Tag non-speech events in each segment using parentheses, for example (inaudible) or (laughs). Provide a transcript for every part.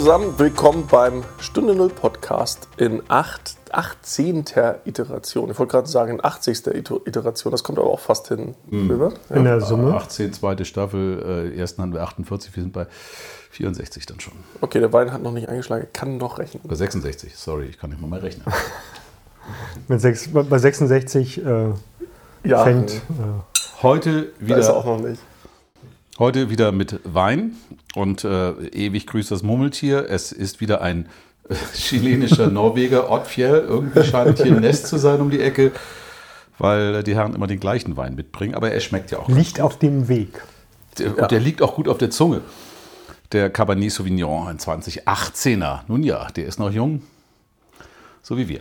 zusammen, willkommen beim Stunde Null Podcast in 8, 18. Iteration. Ich wollte gerade sagen in 80. Iteration, das kommt aber auch fast hin. Mhm. Ja. In der Summe. 18, zweite Staffel, äh, ersten hatten wir 48, wir sind bei 64 dann schon. Okay, der Wein hat noch nicht eingeschlagen, kann noch rechnen. Bei 66, sorry, ich kann nicht mal rechnen. (laughs) Mit sechs, bei 66 äh, ja, fängt. Äh, heute wieder. Da ist auch noch nicht. Heute wieder mit Wein und äh, ewig grüßt das Murmeltier. Es ist wieder ein äh, (laughs) chilenischer Norweger, Ottfjell. Irgendwie scheint hier ein Nest zu sein um die Ecke, weil die Herren immer den gleichen Wein mitbringen. Aber er schmeckt ja auch. Liegt auf dem Weg. Der, ja. Und der liegt auch gut auf der Zunge. Der Cabernet Sauvignon, ein 2018er. Nun ja, der ist noch jung, so wie wir.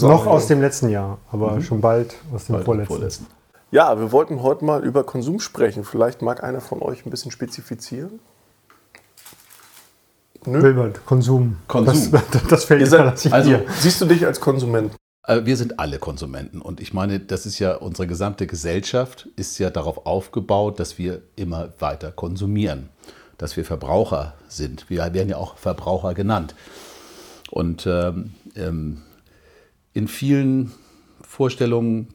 Noch aus dem letzten Jahr, aber mhm. schon bald aus dem bald vorletzten. vorletzten. Ja, wir wollten heute mal über Konsum sprechen. Vielleicht mag einer von euch ein bisschen spezifizieren. Nö. Wilbert, Konsum. Konsum. Das, (laughs) das fällt seid, also, dir. Siehst du dich als Konsument? Äh, wir sind alle Konsumenten und ich meine, das ist ja unsere gesamte Gesellschaft ist ja darauf aufgebaut, dass wir immer weiter konsumieren, dass wir Verbraucher sind. Wir werden ja auch Verbraucher genannt. Und ähm, ähm in vielen Vorstellungen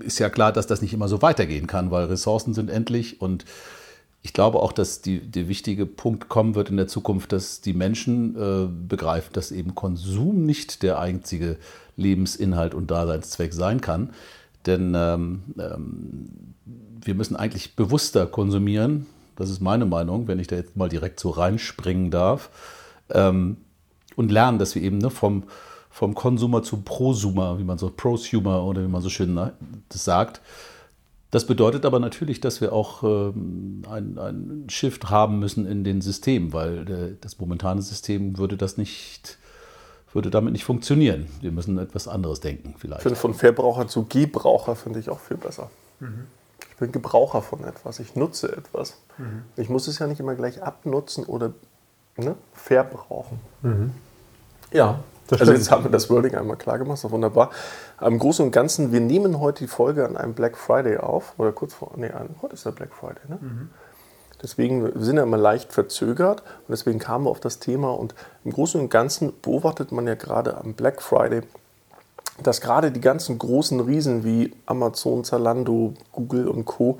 ist ja klar, dass das nicht immer so weitergehen kann, weil Ressourcen sind endlich und ich glaube auch, dass die, der wichtige Punkt kommen wird in der Zukunft, dass die Menschen äh, begreifen, dass eben Konsum nicht der einzige Lebensinhalt und Daseinszweck sein kann. Denn ähm, ähm, wir müssen eigentlich bewusster konsumieren. Das ist meine Meinung, wenn ich da jetzt mal direkt so reinspringen darf. Ähm, und lernen, dass wir eben ne, vom, vom Konsumer zu Prosumer, wie man so Prosumer oder wie man so schön ne, das sagt. Das bedeutet aber natürlich, dass wir auch ähm, ein, ein Shift haben müssen in den Systemen, weil der, das momentane System würde das nicht, würde damit nicht funktionieren. Wir müssen etwas anderes denken vielleicht. Ich finde von Verbraucher zu Gebraucher finde ich auch viel besser. Mhm. Ich bin Gebraucher von etwas, ich nutze etwas. Mhm. Ich muss es ja nicht immer gleich abnutzen oder ne, verbrauchen. Mhm. Ja, also jetzt haben wir das Wording einmal klar gemacht, so wunderbar. Im Großen und Ganzen, wir nehmen heute die Folge an einem Black Friday auf, oder kurz vor, nee, heute ist der Black Friday, ne? Mhm. Deswegen wir sind ja immer leicht verzögert und deswegen kamen wir auf das Thema und im Großen und Ganzen beobachtet man ja gerade am Black Friday, dass gerade die ganzen großen Riesen wie Amazon, Zalando, Google und Co.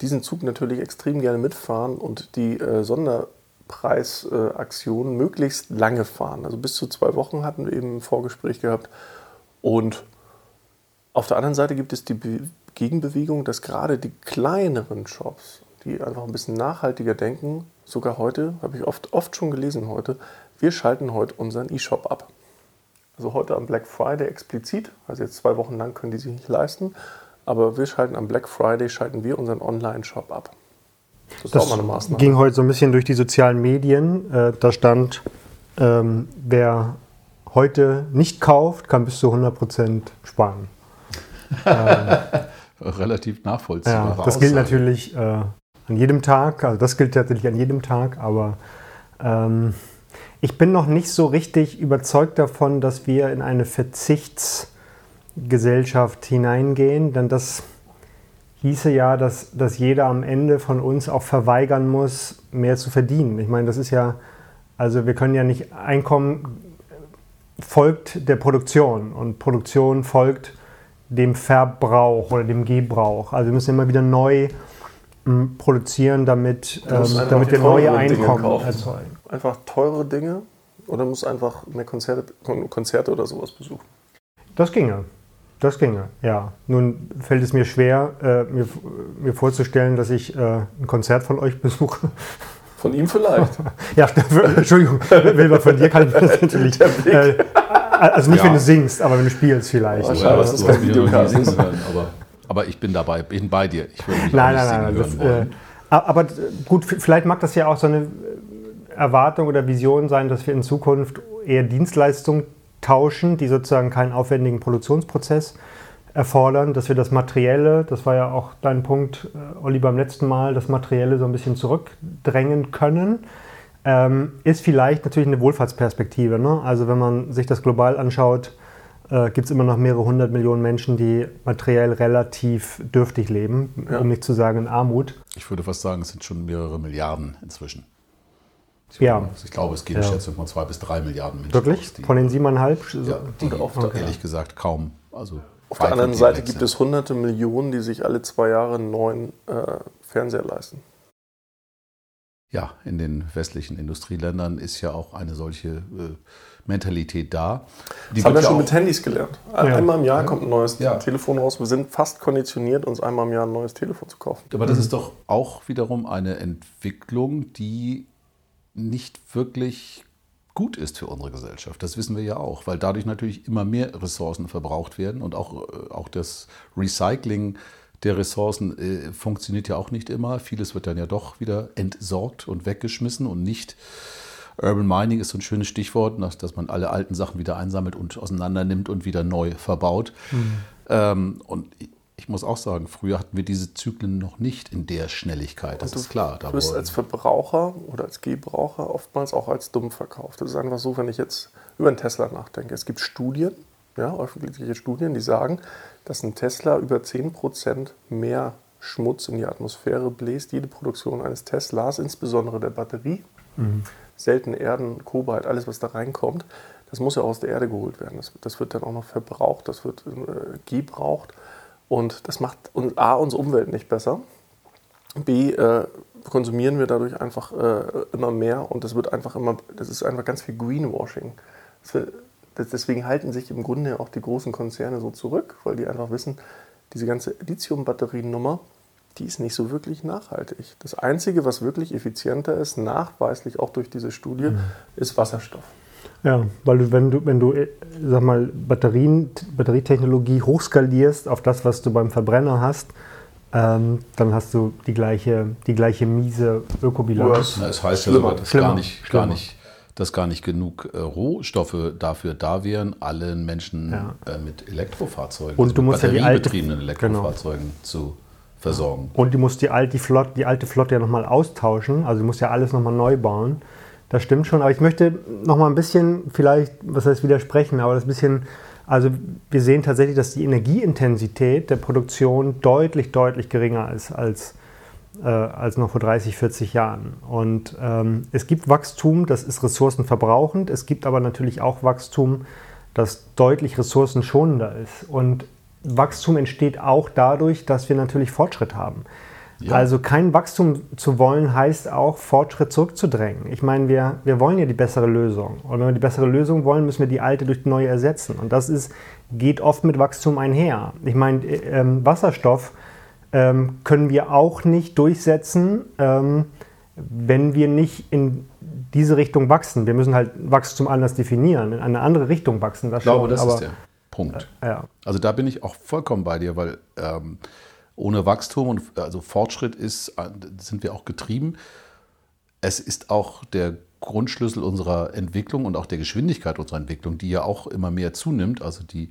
diesen Zug natürlich extrem gerne mitfahren und die äh, Sonder Preisaktionen möglichst lange fahren. Also bis zu zwei Wochen hatten wir eben ein Vorgespräch gehabt. Und auf der anderen Seite gibt es die Be Gegenbewegung, dass gerade die kleineren Shops, die einfach ein bisschen nachhaltiger denken, sogar heute, habe ich oft, oft schon gelesen heute, wir schalten heute unseren E-Shop ab. Also heute am Black Friday explizit, also jetzt zwei Wochen lang können die sich nicht leisten, aber wir schalten am Black Friday, schalten wir unseren Online-Shop ab. Das, das ging heute so ein bisschen durch die sozialen Medien. Äh, da stand, ähm, wer heute nicht kauft, kann bis zu 100 Prozent sparen. (laughs) ähm, Relativ nachvollziehbar. Ja, das gilt natürlich äh, an jedem Tag. Also das gilt tatsächlich an jedem Tag. Aber ähm, ich bin noch nicht so richtig überzeugt davon, dass wir in eine Verzichtsgesellschaft hineingehen, denn das hieße ja, dass, dass jeder am Ende von uns auch verweigern muss, mehr zu verdienen. Ich meine, das ist ja, also wir können ja nicht, Einkommen folgt der Produktion und Produktion folgt dem Verbrauch oder dem Gebrauch. Also wir müssen immer wieder neu hm, produzieren, damit, ähm, damit wir neue Einkommen erzeugen. Einfach teure Dinge oder muss einfach mehr Konzerte, Konzerte oder sowas besuchen? Das ginge. Das ginge, ja. Nun fällt es mir schwer, äh, mir, mir, vorzustellen, dass ich äh, ein Konzert von euch besuche. Von ihm vielleicht. (laughs) ja, Entschuldigung, Wilber, von dir kann ich das natürlich. Äh, also nicht, ja. wenn du singst, aber wenn du spielst vielleicht. Oh, schade, was ist kein Videocast. Aber, aber ich bin dabei, bin bei dir. Ich würde mich nein, nein, nein, das, äh, aber gut, vielleicht mag das ja auch so eine Erwartung oder Vision sein, dass wir in Zukunft eher Dienstleistungen tauschen, die sozusagen keinen aufwendigen Produktionsprozess erfordern, dass wir das Materielle, das war ja auch dein Punkt, äh, Olli, beim letzten Mal, das Materielle so ein bisschen zurückdrängen können, ähm, ist vielleicht natürlich eine Wohlfahrtsperspektive. Ne? Also wenn man sich das global anschaut, äh, gibt es immer noch mehrere hundert Millionen Menschen, die materiell relativ dürftig leben, ja. um nicht zu sagen in Armut. Ich würde fast sagen, es sind schon mehrere Milliarden inzwischen. Ich, Ja. ich glaube, es geht Ja. eine Schätzung von zwei bis drei Milliarden Menschen. Wirklich? aus, die, Von den siebeneinhalb? ja, die Und auf der- ehrlich gesagt kaum. Also Auf der anderen Seite gibt sind. es hunderte Millionen, die sich alle zwei Jahre einen neuen äh, Fernseher leisten. Ja, in den westlichen Industrieländern ist ja auch eine solche äh, Mentalität da. Die Das haben wir ja schon auch- mit Handys gelernt. Ja. Einmal im Jahr kommt ein neues Ja. Telefon raus. Wir sind fast konditioniert, uns einmal im Jahr ein neues Telefon zu kaufen. Aber das ist doch auch wiederum eine Entwicklung, die nicht wirklich gut ist für unsere Gesellschaft. Das wissen wir ja auch, weil dadurch natürlich immer mehr Ressourcen verbraucht werden und auch, äh, auch das Recycling der Ressourcen äh, funktioniert ja auch nicht immer. Vieles wird dann ja doch wieder entsorgt und weggeschmissen und nicht. Urban Mining ist so ein schönes Stichwort, dass, dass man alle alten Sachen wieder einsammelt und auseinander nimmt und wieder neu verbaut. Ähm, und ich- muss auch sagen, früher hatten wir diese Zyklen noch nicht in der Schnelligkeit. Das Und ist klar. Du wirst wollen- als Verbraucher oder als Gebraucher oftmals auch als dumm verkauft. Das ist einfach so, wenn ich jetzt über einen Tesla nachdenke. Es gibt Studien, ja, öffentliche Studien, die sagen, dass ein Tesla über 10% mehr Schmutz in die Atmosphäre bläst. Jede Produktion eines Teslas, insbesondere der Batterie, seltene Erden, Kobalt, alles, was da reinkommt, das muss ja aus der Erde geholt werden. Das, das wird dann auch noch verbraucht, das wird äh, gebraucht. Und das macht uns, A, unsere Umwelt nicht besser. B, äh, konsumieren wir dadurch einfach äh, immer mehr und das wird einfach immer, das ist einfach ganz viel Greenwashing. Wird, das, deswegen halten sich im Grunde auch die großen Konzerne so zurück, weil die einfach wissen, diese ganze Lithium-Batteriennummer, die ist nicht so wirklich nachhaltig. Das Einzige, was wirklich effizienter ist, nachweislich auch durch diese Studie, ist Wasserstoff. Ja, weil du, wenn du, wenn du, äh, sag mal, Batterien, Batterietechnologie hochskalierst auf das, was du beim Verbrenner hast, ähm, dann hast du die gleiche, die gleiche miese Ökobilanz. Na, es heißt ja sogar, dass schlimmer, gar nicht, schlimmer. gar nicht, dass gar nicht genug äh, Rohstoffe dafür da wären, allen Menschen Ja. äh, mit Elektrofahrzeugen, Und du mit musst ja die alte- batteriebetriebenen genau. Elektrofahrzeugen zu versorgen. Und du musst die alte, die Flot, die alte Flotte ja nochmal austauschen. Also du musst ja alles nochmal neu bauen. Das stimmt schon. Aber ich möchte nochmal ein bisschen, vielleicht, was heißt widersprechen, aber das bisschen, also wir sehen tatsächlich, dass die Energieintensität der Produktion deutlich, deutlich geringer ist als, äh, als noch vor 30, 40 Jahren. Und ähm, es gibt Wachstum, das ist ressourcenverbrauchend. Es gibt aber natürlich auch Wachstum, das deutlich ressourcenschonender ist. Und Wachstum entsteht auch dadurch, dass wir natürlich Fortschritt haben. Ja. Also kein Wachstum zu wollen, heißt auch, Fortschritt zurückzudrängen. Ich meine, wir, wir wollen ja die bessere Lösung. Und wenn wir die bessere Lösung wollen, müssen wir die alte durch die neue ersetzen. Und das ist, geht oft mit Wachstum einher. Ich meine, äh, ähm, Wasserstoff ähm, können wir auch nicht durchsetzen, ähm, wenn wir nicht in diese Richtung wachsen. Wir müssen halt Wachstum anders definieren, in eine andere Richtung wachsen. Das Ich glaube, schon, das aber, ist der Punkt. Ja. Also da bin ich auch vollkommen bei dir, weil ähm, ohne Wachstum und also Fortschritt ist, äh, sind wir auch getrieben. Es ist auch der Grundschlüssel unserer Entwicklung und auch der Geschwindigkeit unserer Entwicklung, die ja auch immer mehr zunimmt. Also die,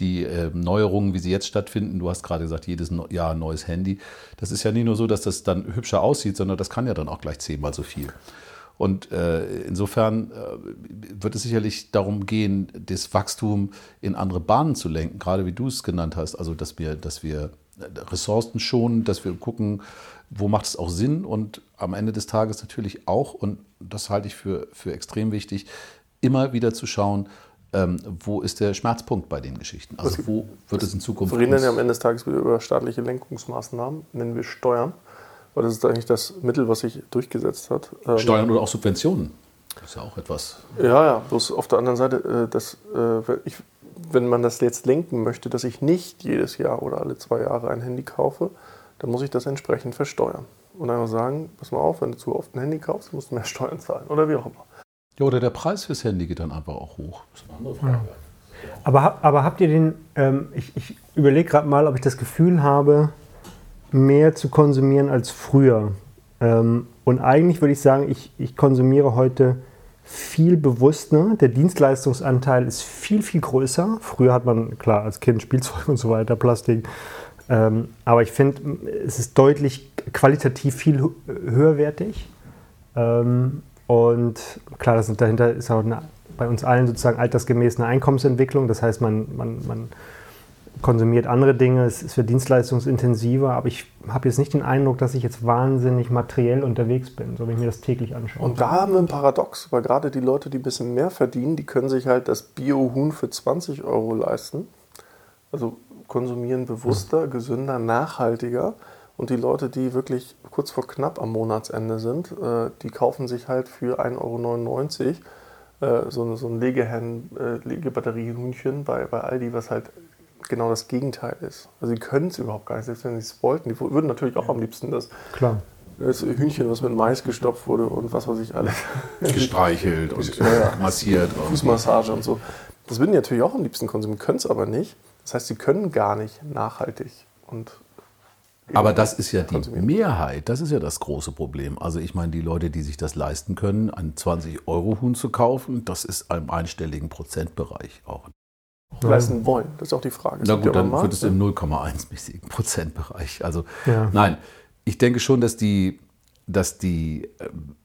die äh, Neuerungen, wie sie jetzt stattfinden, du hast gerade gesagt, jedes Jahr ein neues Handy. Das ist ja nicht nur so, dass das dann hübscher aussieht, sondern das kann ja dann auch gleich zehnmal so viel. Und äh, insofern äh, wird es sicherlich darum gehen, das Wachstum in andere Bahnen zu lenken, gerade wie du es genannt hast. Also, dass wir, dass wir Ressourcen schonen, dass wir gucken, wo macht es auch Sinn und am Ende des Tages natürlich auch, und das halte ich für, für extrem wichtig, immer wieder zu schauen, ähm, wo ist der Schmerzpunkt bei den Geschichten? Also, wo wird es in Zukunft. Wir reden ja am Ende des Tages wieder über staatliche Lenkungsmaßnahmen, nennen wir Steuern. Weil das ist eigentlich das Mittel, was sich durchgesetzt hat. Ähm, Steuern oder auch Subventionen? Das ist ja auch etwas. Ja, ja, bloß auf der anderen Seite, äh, dass, äh, ich, wenn man das jetzt lenken möchte, dass ich nicht jedes Jahr oder alle zwei Jahre ein Handy kaufe, dann muss ich das entsprechend versteuern. Und einfach sagen, pass mal auf, wenn du zu oft ein Handy kaufst, musst du mehr (laughs) Steuern zahlen oder wie auch immer. Ja, oder der Preis fürs Handy geht dann einfach auch hoch. Das ist eine andere Frage. Aber, hab- aber habt ihr den, ähm, ich, ich überlege gerade mal, ob ich das Gefühl habe, mehr zu konsumieren als früher. Ähm, und eigentlich würde ich sagen, ich, ich konsumiere heute viel bewusster. Der Dienstleistungsanteil ist viel, viel größer. Früher hat man, klar, als Kind Spielzeug (laughs) und so weiter, Plastik. Ähm, aber ich finde, es ist deutlich qualitativ viel hö- höherwertig. Ähm, und klar, das, dahinter ist auch eine, bei uns allen sozusagen altersgemäß eine Einkommensentwicklung. Das heißt, man, man, man konsumiert andere Dinge, es ist für dienstleistungsintensiver, aber ich habe jetzt nicht den Eindruck, dass ich jetzt wahnsinnig materiell unterwegs bin, so wenn ich mir das täglich anschaue. Und da haben wir ein Paradox, weil gerade die Leute, die ein bisschen mehr verdienen, die können sich halt das Bio-Huhn für 20 Euro leisten. Also konsumieren bewusster, gesünder, nachhaltiger. Und die Leute, die wirklich kurz vor knapp am Monatsende sind, äh, die kaufen sich halt für 1,99 Euro äh, so, so ein äh, Legebatteriehühnchen bei, bei Aldi, was halt genau das Gegenteil ist. Also sie können es überhaupt gar nicht, selbst wenn sie es wollten. Die würden natürlich auch am liebsten das, Klar. das Hühnchen, was mit Mais gestopft wurde und was weiß ich alles. (laughs) Gestreichelt und Ja, ja. massiert. Und Fußmassage und so. Das würden die natürlich auch am liebsten konsumieren, können es aber nicht. Das heißt, sie können gar nicht nachhaltig und Aber das ist ja die. Mehrheit, das ist ja das große Problem. Also ich meine, die Leute, die sich das leisten können, ein 20-Euro-Huhn zu kaufen, das ist im einstelligen Prozentbereich auch. Leisten wollen. Das ist auch die Frage. Na gut, dann wird es im ne? 0,1-mäßigen Prozentbereich. Also Ja. nein, ich denke schon, dass die, dass die ähm,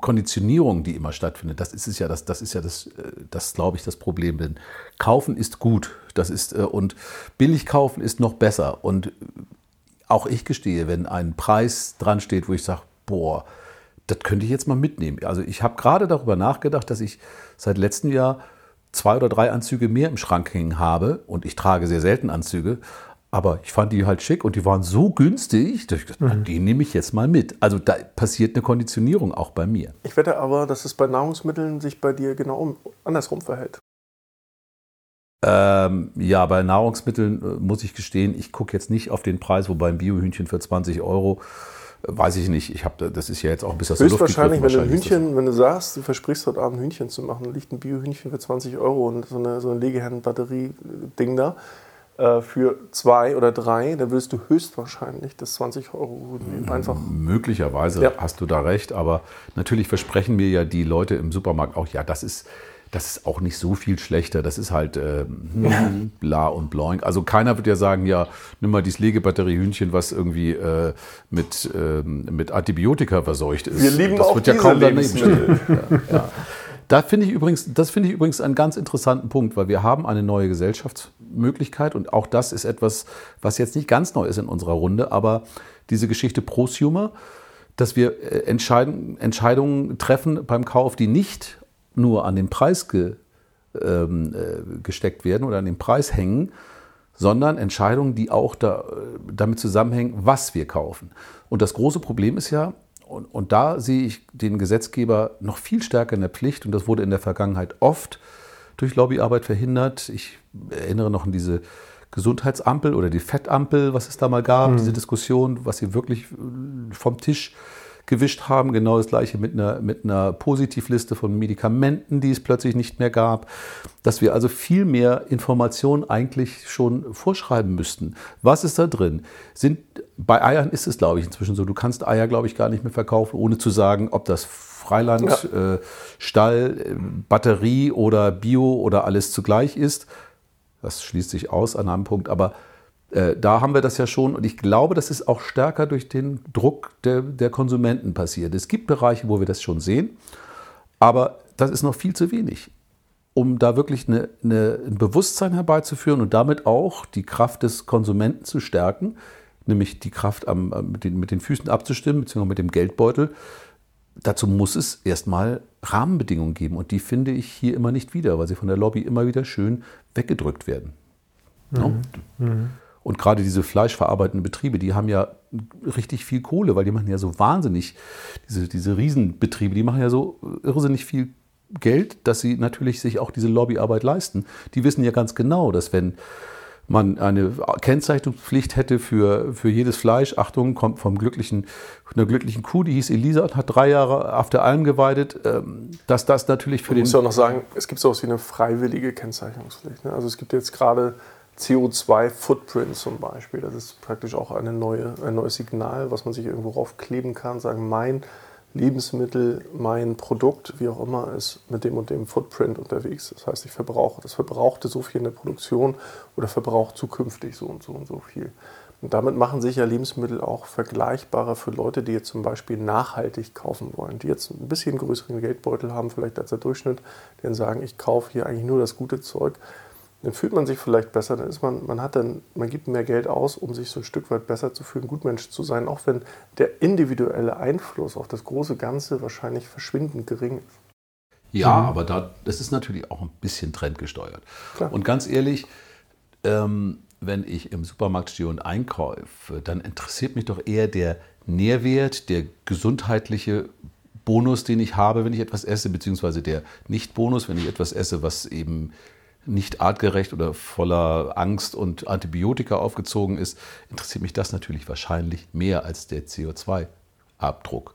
Konditionierung, die immer stattfindet, das ist es ja, das, das ist ja das, äh, das glaube ich, das Problem. Denn kaufen ist gut, das ist äh, und billig kaufen ist noch besser. Und auch ich gestehe, wenn ein Preis dran steht, wo ich sage, boah, das könnte ich jetzt mal mitnehmen. Also ich habe gerade darüber nachgedacht, dass ich seit letztem Jahr zwei oder drei Anzüge mehr im Schrank hängen habe und ich trage sehr selten Anzüge. Aber ich fand die halt schick und die waren so günstig, dass ich gesagt, na, die nehme ich jetzt mal mit. Also da passiert eine Konditionierung auch bei mir. Ich wette aber, dass es bei Nahrungsmitteln sich bei dir genau um- andersrum verhält. Ähm, ja, bei Nahrungsmitteln äh, muss ich gestehen, ich gucke jetzt nicht auf den Preis, wobei ein Biohühnchen für 20 Euro, äh, weiß ich nicht. Ich habe, das ist ja jetzt auch ein bisschen Höchstwahrscheinlich, wenn du ein Hühnchen, wenn du sagst, du versprichst heute Abend Hühnchen zu machen, liegt ein Bio-Hühnchen für 20 Euro und so eine, so ein Legeherren-Batterie-Ding da äh, für zwei oder drei, dann willst du höchstwahrscheinlich das 20 Euro nehmen. Einfach. Möglicherweise Ja. hast du da recht, aber natürlich versprechen mir ja die Leute im Supermarkt auch, ja, das ist, das ist auch nicht so viel schlechter. Das ist halt (laughs) äh, bla und bloink. Also keiner wird ja sagen, ja, nimm mal dieses Legebatteriehühnchen, was irgendwie äh, mit, ähm, mit Antibiotika verseucht ist. Wir lieben das auch wird ja kaum Lebensmittel. ja, ja. Da finde ich übrigens, das finde ich übrigens einen ganz interessanten Punkt, weil wir haben eine neue Gesellschaftsmöglichkeit und auch das ist etwas, was jetzt nicht ganz neu ist in unserer Runde, aber diese Geschichte Prosumer, dass wir äh, Entscheidungen treffen beim Kauf, die nicht nur an den Preis ge, ähm, äh, gesteckt werden oder an den Preis hängen, sondern Entscheidungen, die auch da, äh, damit zusammenhängen, was wir kaufen. Und das große Problem ist ja, und, und da sehe ich den Gesetzgeber noch viel stärker in der Pflicht, und das wurde in der Vergangenheit oft durch Lobbyarbeit verhindert. Ich erinnere noch an diese Gesundheitsampel oder die Fettampel, was es da mal gab, diese Diskussion, was sie wirklich äh, vom Tisch gewischt haben. Genau das gleiche mit einer, mit einer Positivliste von Medikamenten, die es plötzlich nicht mehr gab. Dass wir also viel mehr Informationen eigentlich schon vorschreiben müssten. Was ist da drin? Sind, bei Eiern ist es, glaube ich, inzwischen so. Du kannst Eier, glaube ich, gar nicht mehr verkaufen, ohne zu sagen, ob das Freiland, äh, Stall, äh, Batterie oder Bio oder alles zugleich ist. Das schließt sich aus an einem Punkt, aber äh, da haben wir das ja schon und ich glaube, das ist auch stärker durch den Druck der, der Konsumenten passiert. Es gibt Bereiche, wo wir das schon sehen, aber das ist noch viel zu wenig, um da wirklich eine, eine, ein Bewusstsein herbeizuführen und damit auch die Kraft des Konsumenten zu stärken, nämlich die Kraft am, mit, den, mit den Füßen abzustimmen, beziehungsweise mit dem Geldbeutel. Dazu muss es erstmal Rahmenbedingungen geben und die finde ich hier immer nicht wieder, weil sie von der Lobby immer wieder schön weggedrückt werden. Ne? Und gerade diese fleischverarbeitenden Betriebe, die haben ja richtig viel Kohle, weil die machen ja so wahnsinnig, diese, diese Riesenbetriebe, die machen ja so irrsinnig viel Geld, dass sie natürlich sich auch diese Lobbyarbeit leisten. Die wissen ja ganz genau, dass wenn man eine Kennzeichnungspflicht hätte für, für jedes Fleisch, Achtung, kommt vom glücklichen, einer glücklichen Kuh, die hieß Elisa und hat drei Jahre auf der Alm geweidet, ähm, dass das natürlich für Ich den muss ja auch noch sagen, es gibt sowas wie eine freiwillige Kennzeichnungspflicht. Ne? Also es gibt jetzt gerade CO2-Footprint zum Beispiel. Das ist praktisch auch eine neue, ein neues Signal, was man sich irgendwo raufkleben kann. Sagen, mein Lebensmittel, mein Produkt, wie auch immer, ist mit dem und dem Footprint unterwegs. Das heißt, ich verbrauche, das verbrauchte so viel in der Produktion oder verbraucht zukünftig so und so und so viel. Und damit machen sich ja Lebensmittel auch vergleichbarer für Leute, die jetzt zum Beispiel nachhaltig kaufen wollen, die jetzt ein bisschen größeren Geldbeutel haben, vielleicht als der Durchschnitt, dann sagen, ich kaufe hier eigentlich nur das gute Zeug. Dann fühlt man sich vielleicht besser, dann ist man, man hat dann, man gibt mehr Geld aus, um sich so ein Stück weit besser zu fühlen, Gutmensch zu sein, auch wenn der individuelle Einfluss auf das große Ganze wahrscheinlich verschwindend gering ist. Ja, mhm. aber da, das ist natürlich auch ein bisschen trendgesteuert. Klar. Und ganz ehrlich, ähm, wenn ich im Supermarkt stehe und einkaufe, dann interessiert mich doch eher der Nährwert, der gesundheitliche Bonus, den ich habe, wenn ich etwas esse, beziehungsweise der Nicht-Bonus, wenn ich etwas esse, was eben nicht artgerecht oder voller Angst und Antibiotika aufgezogen ist, interessiert mich das natürlich wahrscheinlich mehr als der CO2-Abdruck.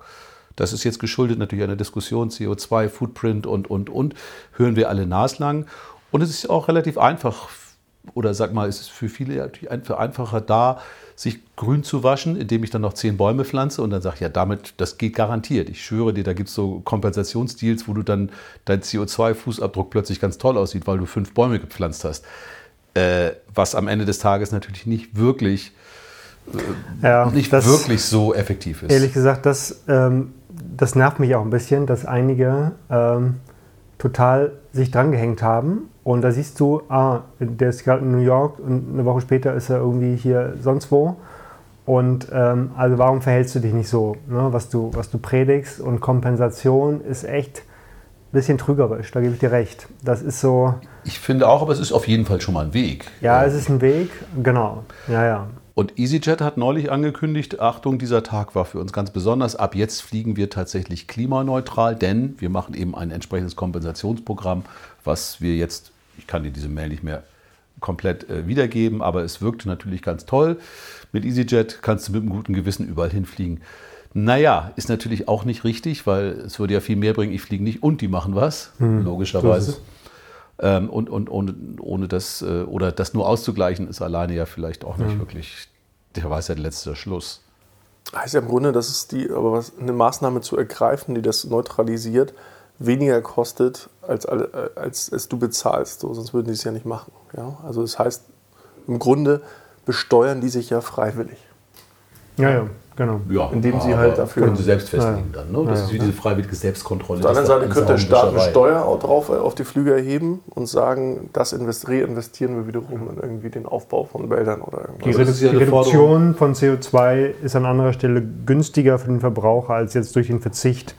Das ist jetzt geschuldet natürlich einer Diskussion CO2, Footprint und, und, und, hören wir alle naslang. Und es ist auch relativ einfach, oder sag mal, es ist für viele natürlich einfacher da, sich grün zu waschen, indem ich dann noch zehn Bäume pflanze und dann sage ich, ja, damit, das geht garantiert. Ich schwöre dir, da gibt es so Kompensationsdeals, wo du dann dein CO2-Fußabdruck plötzlich ganz toll aussieht, weil du fünf Bäume gepflanzt hast. Äh, was am Ende des Tages natürlich nicht wirklich, äh, ja, nicht das, wirklich so effektiv ist. Ehrlich gesagt, das, ähm, das nervt mich auch ein bisschen, dass einige ähm, total sich drangehängt haben und da siehst du, ah, der ist gerade in New York und eine Woche später ist er irgendwie hier sonst wo. Und ähm, also warum verhältst du dich nicht so, ne? was, du, was du predigst? Und Kompensation ist echt ein bisschen trügerisch, da gebe ich dir recht. Das ist so. Ich finde auch, aber es ist auf jeden Fall schon mal ein Weg. Ja, es ist ein Weg, genau. Ja, ja. Und EasyJet hat neulich angekündigt, Achtung, dieser Tag war für uns ganz besonders. Ab jetzt fliegen wir tatsächlich klimaneutral, denn wir machen eben ein entsprechendes Kompensationsprogramm, was wir jetzt ich kann dir diese Mail nicht mehr komplett äh, wiedergeben, aber es wirkte natürlich ganz toll. Mit EasyJet kannst du mit einem guten Gewissen überall hinfliegen. Naja, ist natürlich auch nicht richtig, weil es würde ja viel mehr bringen, ich fliege nicht und die machen was, hm, logischerweise. Ähm, und, und ohne, ohne das, äh, oder das nur auszugleichen, ist alleine ja vielleicht auch nicht hm. wirklich der Weisheit letzter Schluss. Heißt ja im Grunde, dass es die, aber was, eine Maßnahme zu ergreifen, die das neutralisiert, weniger kostet, als, als es du bezahlst. So, sonst würden die es ja nicht machen. Ja? Also das heißt, im Grunde besteuern die sich ja freiwillig. Ja, ja, genau. Ja, Indem sie halt dafür. Können sie selbst festlegen ja. dann. Ne? Das ja, ist wie diese freiwillige Selbstkontrolle. Auf der anderen Seite könnte der Staat eine Steuer drauf auf die Flüge erheben und sagen, das reinvestieren wir wiederum in irgendwie den Aufbau von Wäldern oder irgendwas. Die, Redu die Reduktion von CO2 ist an anderer Stelle günstiger für den Verbraucher als jetzt durch den Verzicht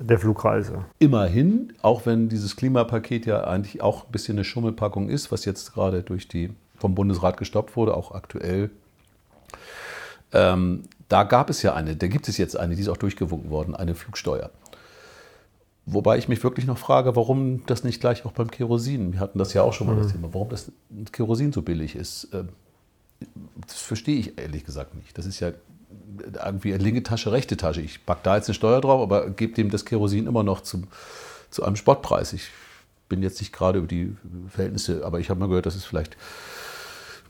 der Flugreise. Immerhin, auch wenn dieses Klimapaket ja eigentlich auch ein bisschen eine Schummelpackung ist, was jetzt gerade durch die, vom Bundesrat gestoppt wurde, auch aktuell. Ähm, da gab es ja eine, da gibt es jetzt eine, die ist auch durchgewunken worden, eine Flugsteuer. Wobei ich mich wirklich noch frage, warum das nicht gleich auch beim Kerosin, wir hatten das ja auch schon mal mhm. das Thema, warum das Kerosin so billig ist. Ähm, das verstehe ich ehrlich gesagt nicht. Das ist ja irgendwie linke Tasche, rechte Tasche. Ich packe da jetzt eine Steuer drauf, aber gebe dem das Kerosin immer noch zum, zu einem Spottpreis. Ich bin jetzt nicht gerade über die Verhältnisse, aber ich habe mal gehört, dass es vielleicht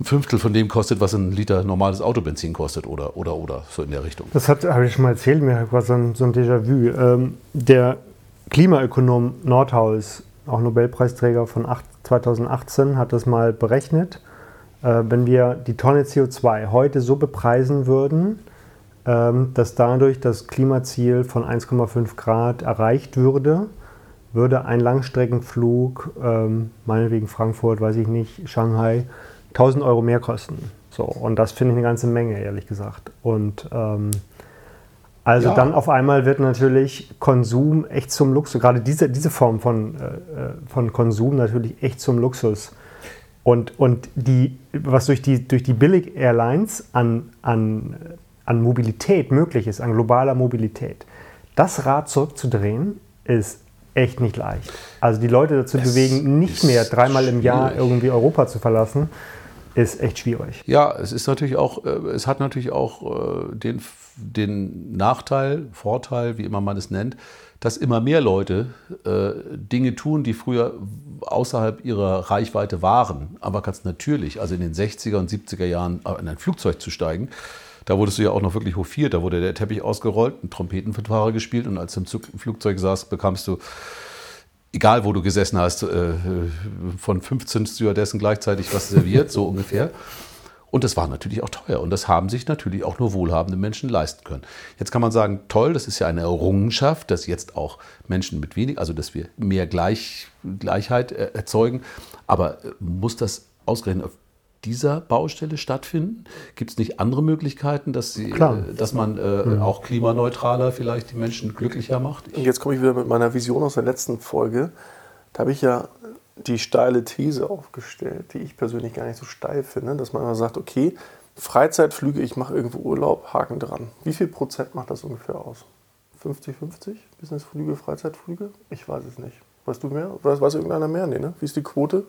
ein Fünftel von dem kostet, was ein Liter normales Autobenzin kostet oder, oder, oder, so in der Richtung. Das habe ich schon mal erzählt, mir war so ein, so ein Déjà-vu. Ähm, der Klimaökonom Nordhaus, auch Nobelpreisträger von 8, 2018, hat das mal berechnet. Äh, wenn wir die Tonne CO2 heute so bepreisen würden, ähm, dass dadurch das Klimaziel von 1,5 Grad erreicht würde, würde ein Langstreckenflug, ähm, meinetwegen Frankfurt, weiß ich nicht, Shanghai, 1000 Euro mehr kosten. So, und das finde ich eine ganze Menge, ehrlich gesagt. Und ähm, also ja. dann auf einmal wird natürlich Konsum echt zum Luxus, gerade diese, diese Form von, äh, äh von Konsum natürlich echt zum Luxus. Und, und die, was durch die, durch die Billig-Airlines an, an an Mobilität möglich ist, an globaler Mobilität, das Rad zurückzudrehen, ist echt nicht leicht. Also die Leute dazu es bewegen, nicht mehr dreimal im Jahr irgendwie Europa zu verlassen, ist echt schwierig. Ja, es ist natürlich auch, äh, es hat natürlich auch äh, den, den Nachteil, Vorteil, wie immer man es nennt, dass immer mehr Leute äh, Dinge tun, die früher außerhalb ihrer Reichweite waren. Aber ganz natürlich, also in den 60er und 70er Jahren in ein Flugzeug zu steigen, da wurdest du ja auch noch wirklich hofiert. Da wurde der Teppich ausgerollt, ein Trompetenfahrer gespielt und als du im Flugzeug saß, bekamst du, egal wo du gesessen hast, äh, von 15 Stewardessen gleichzeitig was serviert, so (laughs) ungefähr. Und das war natürlich auch teuer. Und das haben sich natürlich auch nur wohlhabende Menschen leisten können. Jetzt kann man sagen, toll, das ist ja eine Errungenschaft, dass jetzt auch Menschen mit wenig, also dass wir mehr Gleich, Gleichheit äh, erzeugen. Aber äh, muss das ausgerechnet auf dieser Baustelle stattfinden? Gibt es nicht andere Möglichkeiten, dass, sie, Klar. äh, dass man äh, Mhm. auch klimaneutraler vielleicht die Menschen glücklicher macht? Und jetzt komme ich wieder mit meiner Vision aus der letzten Folge. Da habe ich ja die steile These aufgestellt, die ich persönlich gar nicht so steil finde, dass man immer sagt, okay, Freizeitflüge, ich mache irgendwo Urlaub, Haken dran. Wie viel Prozent macht das ungefähr aus? 50-50? Businessflüge, Freizeitflüge? Ich weiß es nicht. Weißt du mehr? Weiß, weiß irgendeiner mehr? Nee, ne? Wie ist die Quote?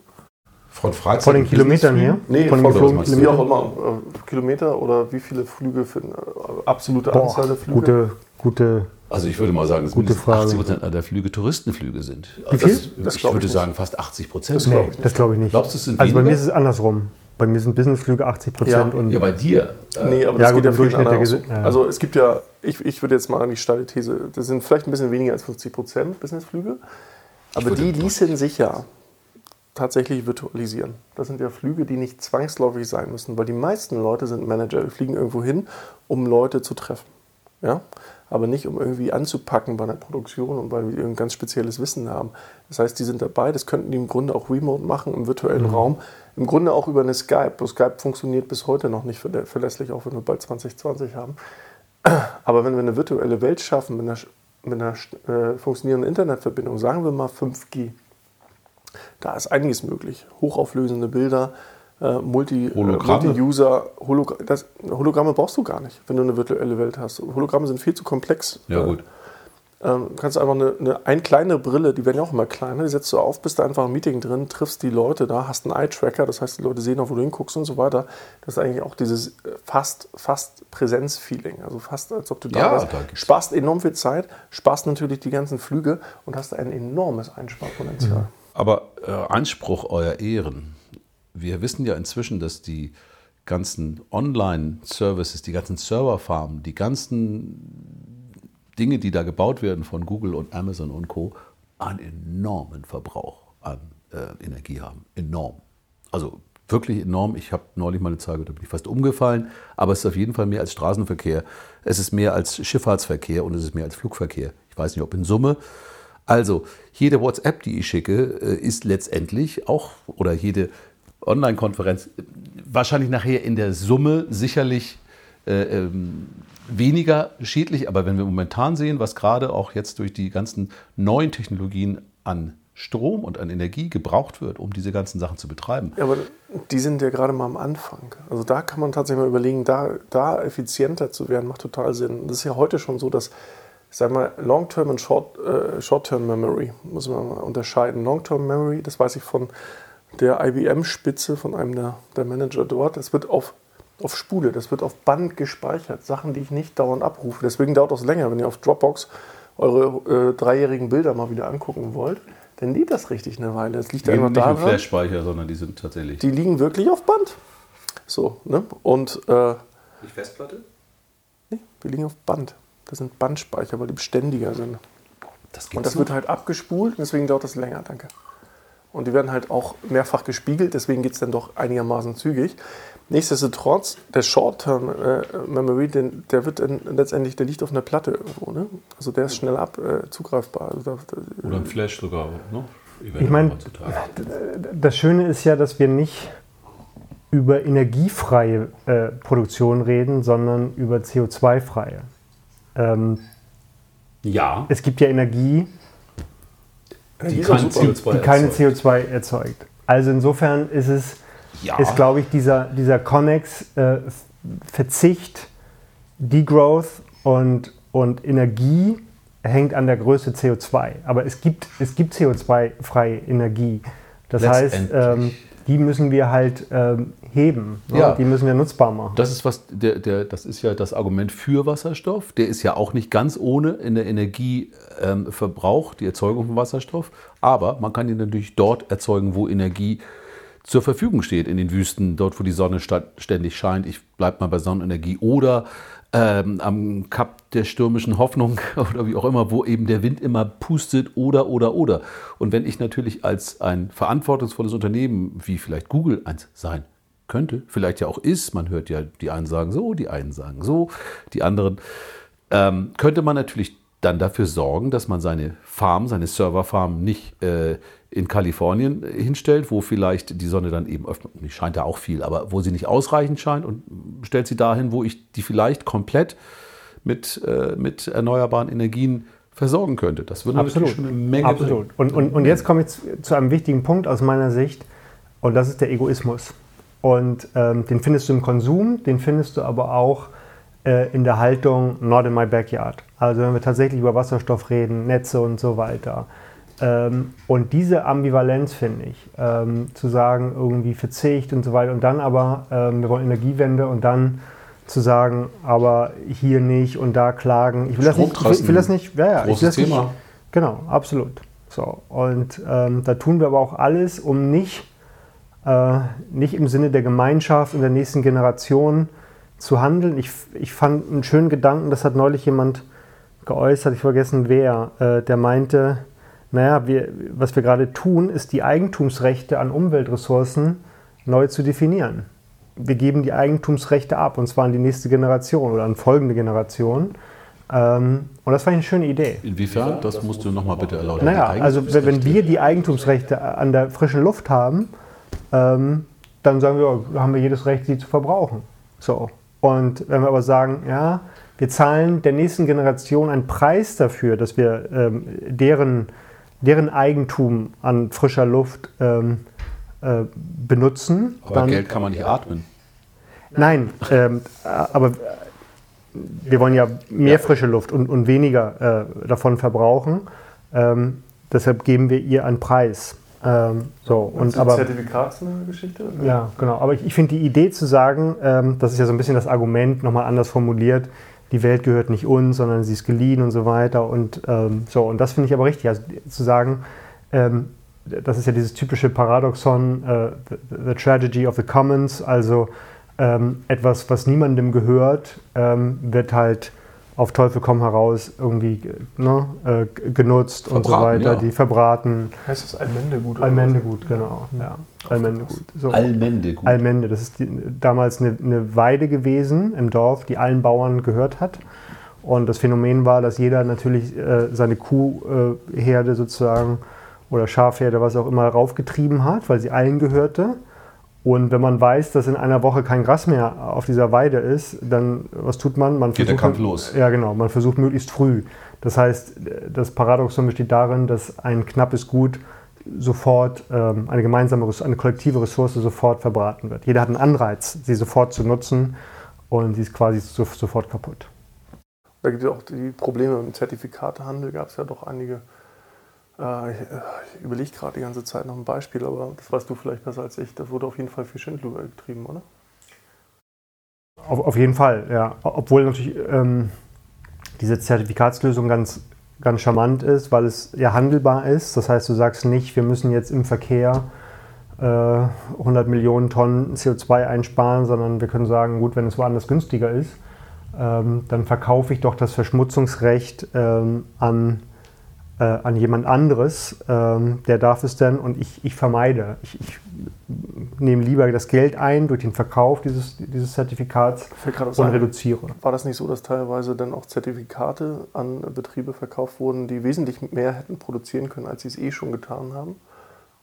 Von Freizeit Von den Kilometern her? Nee, von von, den geflogenen wie auch Kilometern? immer. äh, Kilometer oder wie viele Flüge für eine äh, absolute Boah, Anzahl der Flüge? gute, gute. Also ich würde mal sagen, dass Gute mindestens Frage. 80 Prozent der Flüge Touristenflüge sind. Wie viel? Das, Das ich glaub ich würde nicht. sagen fast 80 Prozent. Das glaub Nee, ich nicht. das glaube ich nicht. Glaubst du, es sind also bei weniger? mir ist es andersrum. Bei mir sind Businessflüge 80 Prozent Ja. und Ja, bei dir. Äh, Nee, aber Ja, das gut, geht ja Durchschnitt der. Gesi- ja. Also es gibt ja, ich, ich würde jetzt mal an die steile These, das sind vielleicht ein bisschen weniger als 50 Prozent Businessflüge, aber die ließen sich ja tatsächlich virtualisieren. Das sind ja Flüge, die nicht zwangsläufig sein müssen, weil die meisten Leute sind Manager, die fliegen irgendwo hin, um Leute zu treffen. Ja? Aber nicht, um irgendwie anzupacken bei einer Produktion und weil wir ein ganz spezielles Wissen haben. Das heißt, die sind dabei, das könnten die im Grunde auch remote machen, im virtuellen Raum. Im Grunde auch über eine Skype. Bloß Skype funktioniert bis heute noch nicht verlä- verlässlich, auch wenn wir bald 2020 haben. Aber wenn wir eine virtuelle Welt schaffen mit einer, mit einer äh, funktionierenden Internetverbindung, sagen wir mal 5G, da ist einiges möglich. Hochauflösende Bilder, äh, Multi, äh, Hologramme? Multi-User, Holog das, Hologramme brauchst du gar nicht, wenn du eine virtuelle Welt hast. Hologramme sind viel zu komplex. Ja, Äh, gut. ähm, du kannst einfach eine, eine ein kleine Brille, die werden ja auch immer kleiner, die setzt du auf, bist da einfach im Meeting drin, triffst die Leute da, hast einen Eye-Tracker, das heißt, die Leute sehen auch, wo du hinguckst und so weiter. Das ist eigentlich auch dieses äh, fast, fast Präsenz-Feeling, also fast als ob du da Ja, gibt's- Sparst enorm viel Zeit, sparst natürlich die ganzen Flüge und hast ein enormes Einsparpotenzial. Aber äh, Einspruch euer Ehren. Wir wissen ja inzwischen, dass die ganzen Online-Services, die ganzen Serverfarmen, die ganzen Dinge, die da gebaut werden von Google und Amazon und Co., einen enormen Verbrauch an äh, Energie haben. Enorm. Also wirklich enorm. Ich habe neulich mal eine Zahl gehört, da bin ich fast umgefallen. Aber es ist auf jeden Fall mehr als Straßenverkehr. Es ist mehr als Schifffahrtsverkehr und es ist mehr als Flugverkehr. Ich weiß nicht, ob in Summe. Also, jede WhatsApp, die ich schicke, äh, ist letztendlich auch, oder jede Online-Konferenz, äh, wahrscheinlich nachher in der Summe sicherlich äh, ähm, weniger schädlich. Aber wenn wir momentan sehen, was gerade auch jetzt durch die ganzen neuen Technologien an Strom und an Energie gebraucht wird, um diese ganzen Sachen zu betreiben. Ja, aber die sind ja gerade mal am Anfang. Also da kann man tatsächlich mal überlegen, da, da effizienter zu werden, macht total Sinn. Das ist ja heute schon so, dass, ich sag mal, Long-Term und Short, äh, Short-Term Memory, muss man mal unterscheiden. Long-Term Memory, das weiß ich von der IBM-Spitze, von einem der, der Manager dort, das wird auf, auf Spule, das wird auf Band gespeichert. Sachen, die ich nicht dauernd abrufe. Deswegen dauert das länger, wenn ihr auf Dropbox eure äh, dreijährigen Bilder mal wieder angucken wollt. Dann lädt das richtig eine Weile. Das liegt einfach nicht im daran. Flash-Speicher, sondern die sind tatsächlich. Die liegen wirklich auf Band. So, ne? Und äh, Nicht Festplatte? nee, die liegen auf Band. Das sind Bandspeicher, weil die beständiger sind. Das Und das wird halt abgespult, deswegen dauert das länger, danke. Und die werden halt auch mehrfach gespiegelt, deswegen geht es dann doch einigermaßen zügig. Nichtsdestotrotz, der Short-Term-Memory, der wird dann letztendlich, der liegt auf einer Platte irgendwo. Ne? Also der ist schnell ab, äh, zugreifbar. Also da, da, Oder ein Flash sogar. Ne? Ich meine, das Schöne ist ja, dass wir nicht über energiefreie äh, Produktion reden, sondern über CO2-freie. Ähm, Ja. es gibt ja Energie, die ist kein auch super. CO2 die keine erzeugt. CO2 erzeugt. Also insofern ist es, Ja. ist glaube ich, dieser, dieser Connex äh, Verzicht, Degrowth und, und Energie hängt an der Größe CO2. Aber es gibt, es gibt CO2-freie Energie. Das heißt, ähm, die müssen wir halt ähm, heben. Ne? Ja. Die müssen wir nutzbar machen. Das ist was, der, der, das ist ja das Argument für Wasserstoff. Der ist ja auch nicht ganz ohne in der Energieverbrauch, die Erzeugung von Wasserstoff. Aber man kann ihn natürlich dort erzeugen, wo Energie zur Verfügung steht, in den Wüsten, dort, wo die Sonne ständig scheint. Ich bleibe mal bei Sonnenenergie. Oder ähm, am Kap der stürmischen Hoffnung (laughs) oder wie auch immer, wo eben der Wind immer pustet oder, oder, oder. Und wenn ich natürlich als ein verantwortungsvolles Unternehmen, wie vielleicht Google eins sein könnte, vielleicht ja auch ist, man hört ja, die einen sagen so, die einen sagen so, die anderen, ähm, könnte man natürlich dann dafür sorgen, dass man seine Farm, seine Serverfarm nicht äh, in Kalifornien hinstellt, wo vielleicht die Sonne dann eben öfter, scheint ja auch viel, aber wo sie nicht ausreichend scheint und stellt sie dahin, wo ich die vielleicht komplett mit, äh, mit erneuerbaren Energien versorgen könnte. Das würde Absolut. natürlich schon eine Menge Absolut. Und, und, und jetzt komme ich zu einem wichtigen Punkt aus meiner Sicht und das ist der Egoismus. Und ähm, den findest du im Konsum, den findest du aber auch äh, in der Haltung not in my backyard. Also wenn wir tatsächlich über Wasserstoff reden, Netze und so weiter. Ähm, und diese Ambivalenz finde ich, ähm, zu sagen, irgendwie Verzicht und so weiter und dann aber, ähm, wir wollen Energiewende und dann zu sagen, aber hier nicht und da klagen. Ich will das nicht, ich will das nicht, ja, ja, Großes ich will das Thema. Nicht, genau, absolut. So, und ähm, da tun wir aber auch alles, um nicht, äh, nicht im Sinne der Gemeinschaft und der nächsten Generation zu handeln. Ich, ich fand einen schönen Gedanken, das hat neulich jemand geäußert, ich vergessen wer, äh, der meinte, naja, wir, was wir gerade tun, ist die Eigentumsrechte an Umweltressourcen neu zu definieren. Wir geben die Eigentumsrechte ab, und zwar an die nächste Generation oder an folgende Generation. Ähm, und das war eine schöne Idee. Inwiefern? Das musst du nochmal bitte erläutern. Naja, also wenn wenn wir die Eigentumsrechte an der frischen Luft haben, ähm, dann sagen wir, oh, haben wir jedes Recht, sie zu verbrauchen. So. Und wenn wir aber sagen, ja, wir zahlen der nächsten Generation einen Preis dafür, dass wir ähm, deren, deren Eigentum an frischer Luft ähm, äh, benutzen, Aber dann, Geld kann man nicht atmen. Nein, ähm, aber wir wollen ja mehr Ja. frische Luft und, und weniger äh, davon verbrauchen. Ähm, deshalb geben wir ihr einen Preis. Ähm, so, und aber, Zertifikatsgeschichte? ja, genau. Aber ich, ich finde die Idee zu sagen, ähm, das ist ja so ein bisschen das Argument, nochmal anders formuliert, die Welt gehört nicht uns, sondern sie ist geliehen und so weiter. Und ähm, so, und das finde ich aber richtig. Also zu sagen, ähm, das ist ja dieses typische Paradoxon, äh, the, the Tragedy of the Commons, also ähm, etwas, was niemandem gehört, ähm, wird halt auf Teufel komm heraus irgendwie ne, äh, genutzt und so Verbraten, weiter, ja. die verbraten. Heißt das Allmendegut? oder Allmendegut, genau. Ja, Allmendegut. So. Allmende, gut. Allmende, das ist die, damals eine, eine Weide gewesen im Dorf, die allen Bauern gehört hat. Und das Phänomen war, dass jeder natürlich äh, seine Kuhherde sozusagen oder Schafherde, was auch immer, raufgetrieben hat, weil sie allen gehörte. Und wenn man weiß, dass in einer Woche kein Gras mehr auf dieser Weide ist, dann was tut man? Man Geht der Kampf los. Ja, genau. Man versucht möglichst früh. Das heißt, das Paradoxon besteht darin, dass ein knappes Gut sofort ähm, eine gemeinsame, eine kollektive Ressource sofort verbraten wird. Jeder hat einen Anreiz, sie sofort zu nutzen und sie ist quasi so, sofort kaputt. Da gibt es auch die Probleme im Zertifikatehandel, gab es ja doch einige. Äh, ich überlege gerade die ganze Zeit noch ein Beispiel, aber das weißt du vielleicht besser als ich. Da wurde auf jeden Fall viel Schindluder getrieben, oder? Auf, auf jeden Fall, ja. Obwohl natürlich ähm, diese Zertifikatslösung ganz, ganz charmant ist, weil es ja handelbar ist. Das heißt, du sagst nicht, wir müssen jetzt im Verkehr äh, 100 Millionen Tonnen CO2 einsparen, sondern wir können sagen, gut, wenn es woanders günstiger ist, ähm, dann verkaufe ich doch das Verschmutzungsrecht ähm, an, äh, an jemand anderes. Ähm, der darf es dann und ich, ich vermeide. Ich, ich nehme lieber das Geld ein durch den Verkauf dieses, dieses Zertifikats und sein. reduziere. War das nicht so, dass teilweise dann auch Zertifikate an Betriebe verkauft wurden, die wesentlich mehr hätten produzieren können, als sie es eh schon getan haben?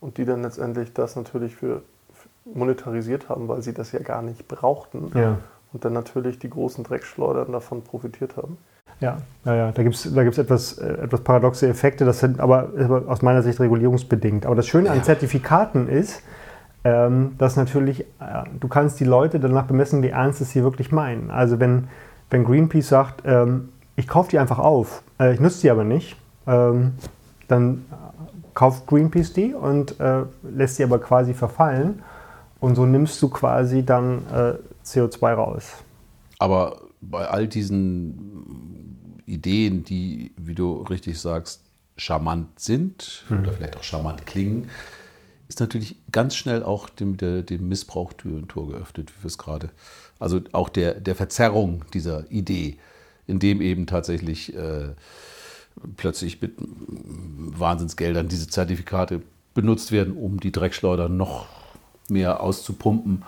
Und die dann letztendlich das natürlich für für monetarisiert haben, weil sie das ja gar nicht brauchten. Ja, Und dann natürlich die großen Dreckschleudern davon profitiert haben. Ja, ja, ja. da gibt es da gibt's etwas, äh, etwas paradoxe Effekte, das sind aber, aber aus meiner Sicht regulierungsbedingt. Aber das Schöne an Zertifikaten ist, ähm, dass natürlich, äh, du kannst die Leute danach bemessen, wie ernst es sie wirklich meinen. Also wenn, wenn Greenpeace sagt, ähm, ich kaufe die einfach auf, äh, ich nutze die aber nicht, ähm, dann kauft Greenpeace die und äh, lässt sie aber quasi verfallen. Und so nimmst du quasi dann äh, CO2 raus. Aber bei all diesen Ideen, die, wie du richtig sagst, charmant sind oder vielleicht auch charmant klingen, ist natürlich ganz schnell auch dem, der, dem Missbrauch Tür und Tor geöffnet, wie wir es gerade. Also auch der, der Verzerrung dieser Idee, in dem eben tatsächlich äh, plötzlich mit Wahnsinnsgeldern diese Zertifikate benutzt werden, um die Dreckschleuder noch mehr auszupumpen.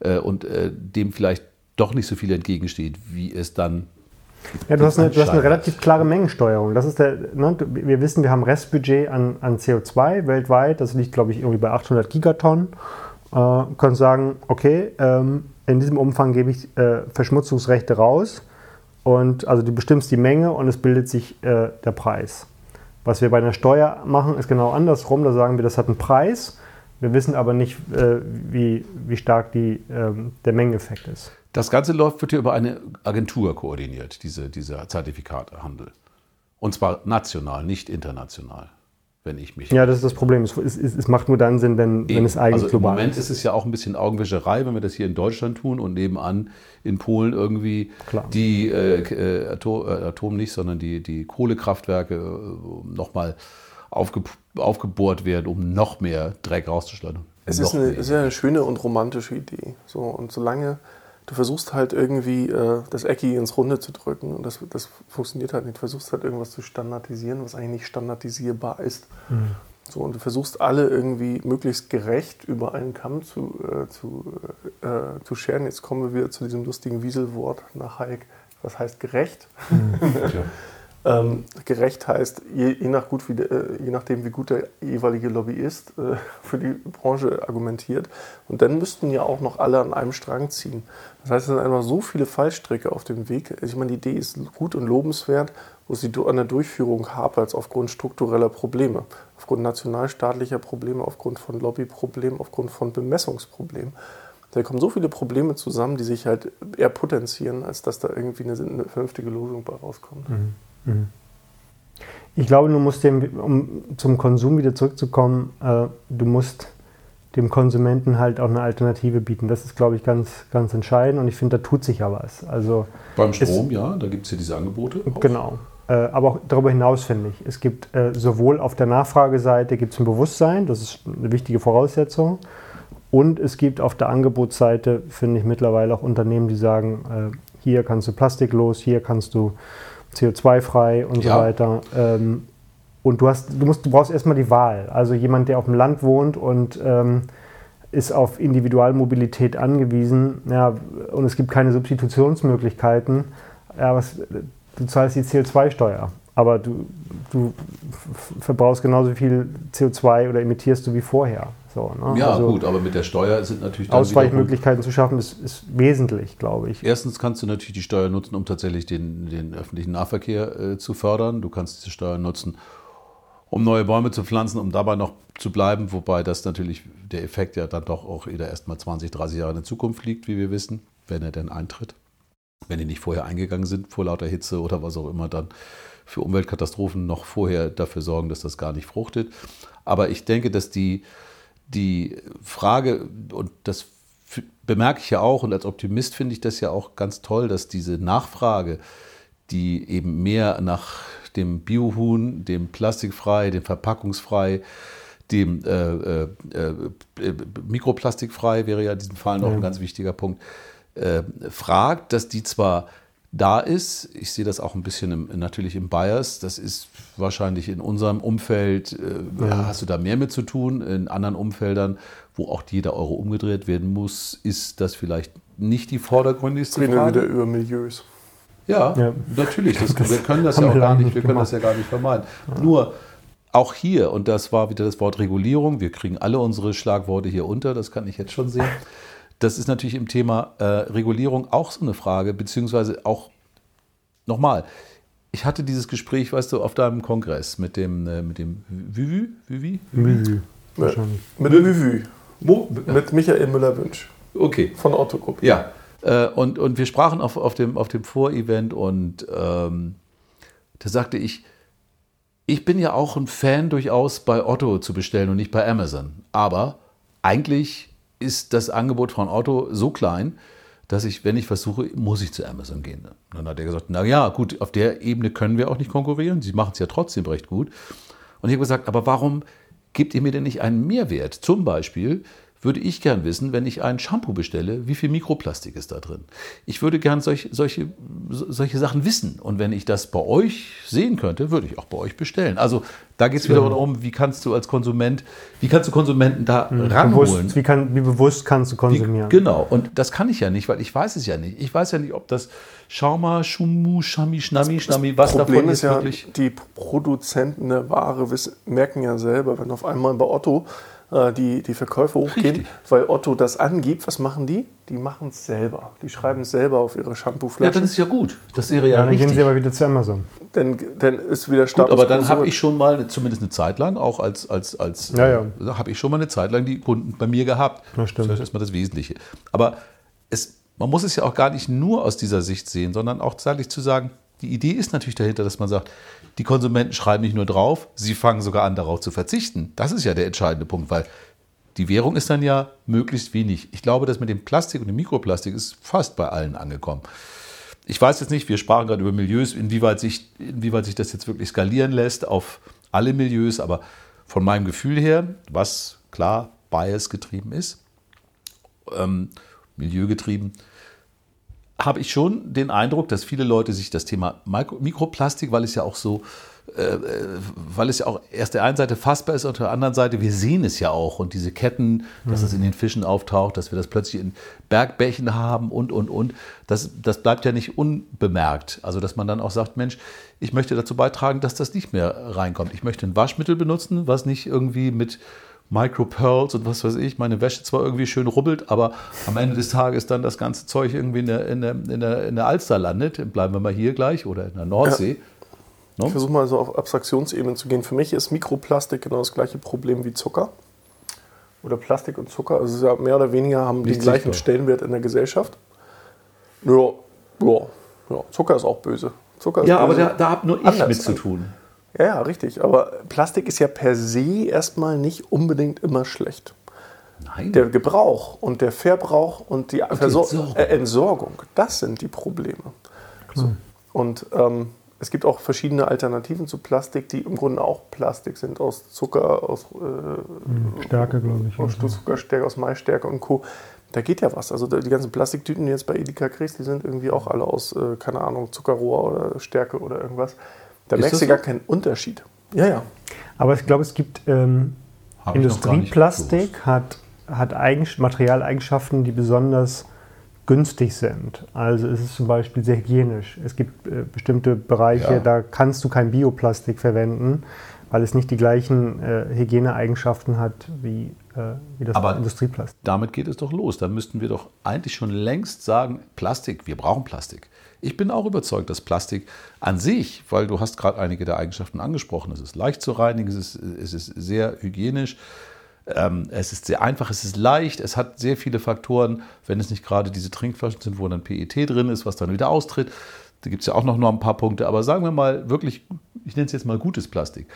äh, und äh, dem vielleicht doch nicht so viel entgegensteht, wie es dann ja, du hast, eine, du hast eine relativ klare Mengensteuerung. Das ist der, ne, wir wissen, wir haben Restbudget an, an CO2 weltweit. Das liegt, glaube ich, irgendwie bei 800 Gigatonnen. Äh, können sagen, okay, ähm, in diesem Umfang gebe ich äh, Verschmutzungsrechte raus. Und also du bestimmst die Menge und es bildet sich äh, der Preis. Was wir bei einer Steuer machen, ist genau andersrum. Da sagen wir, das hat einen Preis. Wir wissen aber nicht, äh, wie, wie stark die, ähm, der Mengeneffekt ist. Das Ganze läuft, wird hier über eine Agentur koordiniert, diese, dieser Zertifikatehandel. Und zwar national, nicht international, wenn ich mich. Ja, das ist das Problem. Es, es, es macht nur dann Sinn, wenn, wenn es eigentlich also global ist. Im Moment ist es ja auch ein bisschen Augenwischerei, wenn wir das hier in Deutschland tun und nebenan in Polen irgendwie Klar. die äh, Atom, äh, Atom, nicht, sondern die, die Kohlekraftwerke äh, nochmal aufge, aufgebohrt werden, um noch mehr Dreck rauszuschleudern. Es ist, eine, es ist eine schöne und romantische Idee. So, und solange du versuchst halt irgendwie äh, das Ecki ins Runde zu drücken und das, das funktioniert halt nicht. Du versuchst halt irgendwas zu standardisieren, was eigentlich nicht standardisierbar ist. Mhm. So, und du versuchst alle irgendwie möglichst gerecht über einen Kamm zu, äh, zu, äh, zu scheren. Jetzt kommen wir wieder zu diesem lustigen Wieselwort nach Hayek. Was heißt gerecht? Mhm. (laughs) Ähm, gerecht heißt, je, je, nach gut wie äh, je nachdem, wie gut der jeweilige Lobbyist äh, (laughs) für die Branche argumentiert. Und dann müssten ja auch noch alle an einem Strang ziehen. Das heißt, es sind einfach so viele Fallstricke auf dem Weg. Also ich meine, die Idee ist gut und lobenswert, wo sie an der Durchführung hapert, aufgrund struktureller Probleme, aufgrund nationalstaatlicher Probleme, aufgrund von Lobbyproblemen, aufgrund von Bemessungsproblemen. Da kommen so viele Probleme zusammen, die sich halt eher potenzieren, als dass da irgendwie eine, eine vernünftige Lösung bei rauskommt. Mhm. Mhm. Ich glaube, du musst dem, um zum Konsum wieder zurückzukommen, äh, du musst dem Konsumenten halt auch eine Alternative bieten. Das ist, glaube ich, ganz, ganz entscheidend und ich finde, da tut sich ja was. Also, Beim Strom, es, ja, da gibt es ja diese Angebote. Auch. Genau. Äh, aber auch darüber hinaus finde ich, es gibt äh, sowohl auf der Nachfrageseite gibt es ein Bewusstsein, das ist eine wichtige Voraussetzung, und es gibt auf der Angebotsseite, finde ich, mittlerweile auch Unternehmen, die sagen, äh, hier kannst du Plastik los, hier kannst du CO2-frei und ja. so weiter. Ähm, und du, hast, du, musst, du brauchst erstmal die Wahl. Also jemand, der auf dem Land wohnt und ähm, ist auf Individualmobilität angewiesen ja, und es gibt keine Substitutionsmöglichkeiten, ja, was, du zahlst die CO2-Steuer. Aber du, du verbrauchst genauso viel CO2 oder emittierst du wie vorher. So, ne? Ja, also gut, aber mit der Steuer sind natürlich Ausweichmöglichkeiten zu schaffen, ist, ist, wesentlich, glaube ich. Erstens kannst du natürlich die Steuer nutzen, um tatsächlich den, den öffentlichen Nahverkehr äh, zu fördern. Du kannst diese Steuer nutzen, um neue Bäume zu pflanzen, um dabei noch zu bleiben, wobei das natürlich der Effekt ja dann doch auch wieder erst mal 20, 30 Jahre in der Zukunft liegt, wie wir wissen, wenn er denn eintritt. Wenn die nicht vorher eingegangen sind, vor lauter Hitze oder was auch immer, dann für Umweltkatastrophen noch vorher dafür sorgen, dass das gar nicht fruchtet. Aber ich denke, dass die die Frage, und das bemerke ich ja auch, und als Optimist finde ich das ja auch ganz toll, dass diese Nachfrage, die eben mehr nach dem Biohuhn, dem plastikfrei, dem verpackungsfrei, dem äh, äh, äh, Mikroplastikfrei wäre ja in diesem Fall noch ja. ein ganz wichtiger Punkt, äh, fragt, dass die zwar da ist. Ich sehe das auch ein bisschen im, natürlich im Bias. Das ist wahrscheinlich in unserem Umfeld, äh, ja. hast du da mehr mit zu tun. In anderen Umfeldern, wo auch jeder Euro umgedreht werden muss, ist das vielleicht nicht die vordergründigste Reden Frage. wieder über Milieus. Ja, ja. natürlich. Das, wir können das ja auch gar nicht, wir können das ja gar nicht vermeiden. Ja. Nur auch hier, und das war wieder das Wort Regulierung, wir kriegen alle unsere Schlagworte hier unter, das kann ich jetzt schon sehen. Das ist natürlich im Thema äh, Regulierung auch so eine Frage, beziehungsweise auch nochmal. Ich hatte dieses Gespräch, weißt du, auf deinem Kongress mit dem, äh, mit dem Vivü, Vivü? Vivü. Wahrscheinlich. Mit Vivü. Mit Michael Müller-Wünsch. Okay. Von Otto Gruppe. Ja. Äh, und, und wir sprachen auf, auf dem, auf dem Vorevent und ähm, da sagte ich, ich bin ja auch ein Fan durchaus bei Otto zu bestellen und nicht bei Amazon. Aber eigentlich ist das Angebot von Otto so klein, dass ich, wenn ich versuche, muss ich zu Amazon gehen. Dann hat er gesagt, na ja, gut, auf der Ebene können wir auch nicht konkurrieren. Sie machen es ja trotzdem recht gut. Und ich habe gesagt, aber warum gebt ihr mir denn nicht einen Mehrwert? Zum Beispiel, würde ich gern wissen, wenn ich ein Shampoo bestelle, wie viel Mikroplastik ist da drin. Ich würde gern solch, solche, solche Sachen wissen. Und wenn ich das bei euch sehen könnte, würde ich auch bei euch bestellen. Also da geht es wieder darum, wie kannst du als Konsument, wie kannst du Konsumenten da mhm, ranholen? Bewusst, wie, kann, wie bewusst kannst du konsumieren? Wie, genau, und das kann ich ja nicht, weil ich weiß es ja nicht. Ich weiß ja nicht, ob das Schauma, Schumu, Schami, Schnami, Schnami, was Problem davon ist, ist ja, wirklich. Die Produzenten der Ware wissen, merken ja selber, wenn auf einmal bei Otto die, die Verkäufe hochgehen, Richtig. weil Otto das angibt. Was machen die? Die machen es selber. Die schreiben es selber auf ihre Shampooflaschen. Ja, dann ist ja gut. Das wäre ja, ja dann richtig. gehen sie aber wieder zu Amazon. Dann, dann ist wieder Status gut, aber dann habe ich schon mal, zumindest eine Zeit lang, auch als, als, als ja, ja. Äh, habe ich schon mal eine Zeit lang die Kunden bei mir gehabt. Das, stimmt. das ist erstmal das Wesentliche. Aber es, man muss es ja auch gar nicht nur aus dieser Sicht sehen, sondern auch zeitlich zu sagen, die Idee ist natürlich dahinter, dass man sagt, die Konsumenten schreiben nicht nur drauf, sie fangen sogar an, darauf zu verzichten. Das ist ja der entscheidende Punkt, weil die Währung ist dann ja möglichst wenig. Ich glaube, dass mit dem Plastik und dem Mikroplastik ist fast bei allen angekommen. Ich weiß jetzt nicht, wir sprachen gerade über Milieus, inwieweit sich, inwieweit sich das jetzt wirklich skalieren lässt auf alle Milieus, aber von meinem Gefühl her, was klar Bias getrieben ist, ähm, milieugetrieben, habe ich schon den Eindruck, dass viele Leute sich das Thema Mikroplastik, weil es ja auch so äh, weil es ja auch erst der einen Seite fassbar ist, und der anderen Seite, wir sehen es ja auch. Und diese Ketten, dass es in den Fischen auftaucht, dass wir das plötzlich in Bergbächen haben und, und, und, das, das bleibt ja nicht unbemerkt. Also, dass man dann auch sagt, Mensch, ich möchte dazu beitragen, dass das nicht mehr reinkommt. Ich möchte ein Waschmittel benutzen, was nicht irgendwie mit Micropearls und was weiß ich, meine Wäsche zwar irgendwie schön rubbelt, aber am Ende des Tages dann das ganze Zeug irgendwie in der, in der, in der, in der Alster landet. Bleiben wir mal hier gleich oder in der Nordsee. Ja. No? Ich versuche mal so auf Abstraktionsebene zu gehen. Für mich ist Mikroplastik genau das gleiche Problem wie Zucker. Oder Plastik und Zucker. Also mehr oder weniger haben Nicht den gleichen sichtbar. Stellenwert in der Gesellschaft. Ja, ja, ja. Zucker ist auch böse. Zucker ist ja, aber da, da habe nur ich mit zu tun. Ja, ja, richtig. Aber Plastik ist ja per se erstmal nicht unbedingt immer schlecht. Nein. Der Gebrauch und der Verbrauch und die, und die Entsorgung. Äh, Entsorgung. das sind die Probleme. So. Und ähm, es gibt auch verschiedene Alternativen zu Plastik, die im Grunde auch Plastik sind, aus Zucker, aus äh, Stärke, glaube ich. Aus Zuckerstärke, aus Maisstärke und Co. Da geht ja was. Also die ganzen Plastiktüten, die jetzt bei Edeka kriegst, die sind irgendwie auch alle aus, äh, keine Ahnung, Zuckerrohr oder Stärke oder irgendwas. Da Ist merkst du gar keinen Unterschied. Ja, ja. Aber ich glaube, es gibt ähm, Industrieplastik, hat, hat Materialeigenschaften, die besonders günstig sind. Also es ist zum Beispiel sehr hygienisch. Es gibt äh, bestimmte Bereiche, ja. da kannst du kein Bioplastik verwenden, weil es nicht die gleichen äh, Hygieneeigenschaften hat wie, äh, wie das Aber Industrieplastik. Damit geht es doch los. Da müssten wir doch eigentlich schon längst sagen, Plastik, wir brauchen Plastik. Ich bin auch überzeugt, dass Plastik an sich, weil du hast gerade einige der Eigenschaften angesprochen, es ist leicht zu reinigen, es ist, es ist sehr hygienisch, ähm, es ist sehr einfach, es ist leicht, es hat sehr viele Faktoren, wenn es nicht gerade diese Trinkflaschen sind, wo dann PET drin ist, was dann wieder austritt. Da gibt es ja auch noch, noch ein paar Punkte, aber sagen wir mal wirklich, ich nenne es jetzt mal gutes Plastik.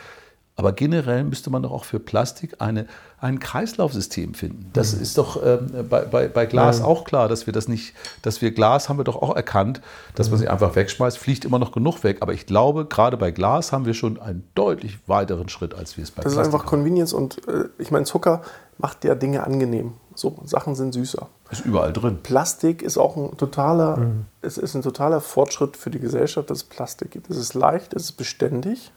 Aber generell müsste man doch auch für Plastik eine, ein Kreislaufsystem finden. Das mhm. ist doch ähm, bei, bei, bei, Glas ja. auch klar, dass wir das nicht, dass wir Glas haben wir doch auch erkannt, dass man mhm. sie einfach wegschmeißt, fliegt immer noch genug weg. Aber ich glaube, gerade bei Glas haben wir schon einen deutlich weiteren Schritt, als wir es bei das Plastik Das ist einfach haben. Convenience und äh, ich meine, Zucker macht ja Dinge angenehm. So, Sachen sind süßer. Ist überall drin. Plastik ist auch ein totaler, mhm. es ist ein totaler Fortschritt für die Gesellschaft, dass es Plastik gibt. Es ist leicht, es ist beständig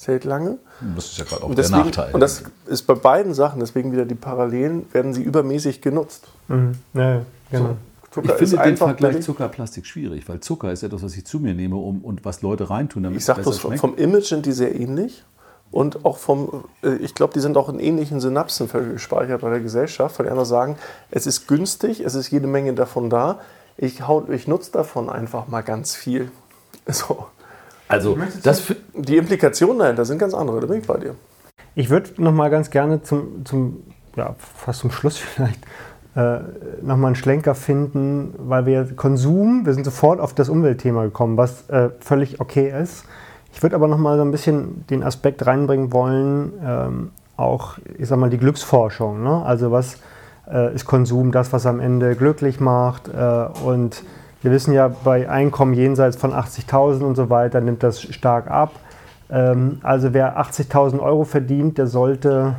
es hält lange. Das ist ja gerade auch deswegen, der Nachteil. Und das ist bei beiden Sachen, deswegen wieder die Parallelen, werden sie übermäßig genutzt. Mhm. Ja, genau. So. ich finde den Vergleich Zucker-Plastik schwierig, weil Zucker ist etwas, was ich zu mir nehme um, und was Leute reintun, damit ich sag es besser schmeckt. Vom Image sind die sehr ähnlich und auch vom, äh, ich glaube, die sind auch in ähnlichen Synapsen gespeichert bei der Gesellschaft, weil die anderen sagen, es ist günstig, es ist jede Menge davon da, ich, ich nutze davon einfach mal ganz viel. (laughs) So. Also das die Implikationen dahinter sind ganz andere, da bin ich bei dir. Ich würde noch mal ganz gerne zum, zum ja, fast zum Schluss (laughs) vielleicht äh, noch mal einen Schlenker finden, weil wir Konsum, wir sind sofort auf das Umweltthema gekommen, was äh, völlig okay ist. Ich würde aber noch mal so ein bisschen den Aspekt reinbringen wollen, ähm, auch, ich sag mal, die Glücksforschung. Ne? Also was äh, ist Konsum, das, was am Ende glücklich macht äh, und wir wissen ja, bei Einkommen jenseits von 80.000 und so weiter nimmt das stark ab. Ähm, also wer 80.000 Euro verdient, der sollte,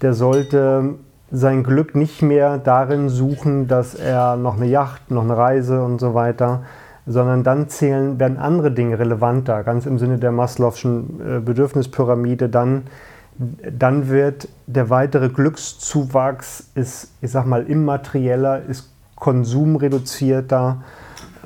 der sollte sein Glück nicht mehr darin suchen, dass er noch eine Yacht, noch eine Reise und so weiter, sondern dann zählen, werden andere Dinge relevanter, ganz im Sinne der Maslow'schen äh, Bedürfnispyramide, dann, dann wird der weitere Glückszuwachs, ist, ich sag mal, immaterieller, ist konsumreduzierter.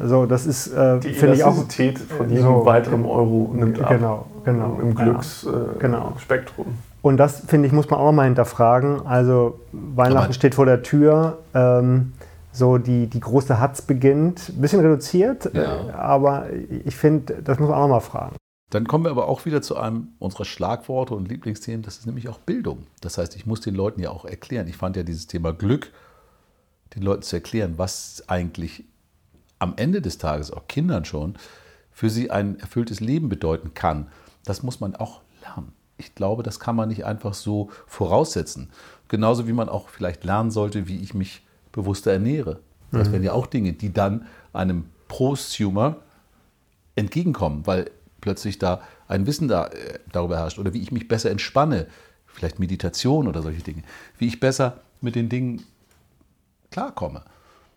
Also das ist, äh, finde ich auch. Die von jedem so, weiteren Euro nimmt ab. Genau, genau. Im Glücksspektrum. Genau. Äh, und das, finde ich, muss man auch mal hinterfragen. Also Weihnachten Aber steht vor der Tür. Ähm, so die, die große Hatz beginnt. Ein bisschen reduziert, ja. aber ich finde, das muss man auch mal fragen. Dann kommen wir aber auch wieder zu einem unserer Schlagworte und Lieblingsthemen, das ist nämlich auch Bildung. Das heißt, ich muss den Leuten ja auch erklären. Ich fand ja dieses Thema Glück, den Leuten zu erklären, was eigentlich am Ende des Tages, auch Kindern schon, für sie ein erfülltes Leben bedeuten kann. Das muss man auch lernen. Ich glaube, das kann man nicht einfach so voraussetzen. Genauso wie man auch vielleicht lernen sollte, wie ich mich bewusster ernähre. Das mhm. wären ja auch Dinge, die dann einem Prosumer entgegenkommen, weil plötzlich da ein Wissen da, äh, darüber herrscht oder wie ich mich besser entspanne, vielleicht Meditation oder solche Dinge, wie ich besser mit den Dingen klarkomme.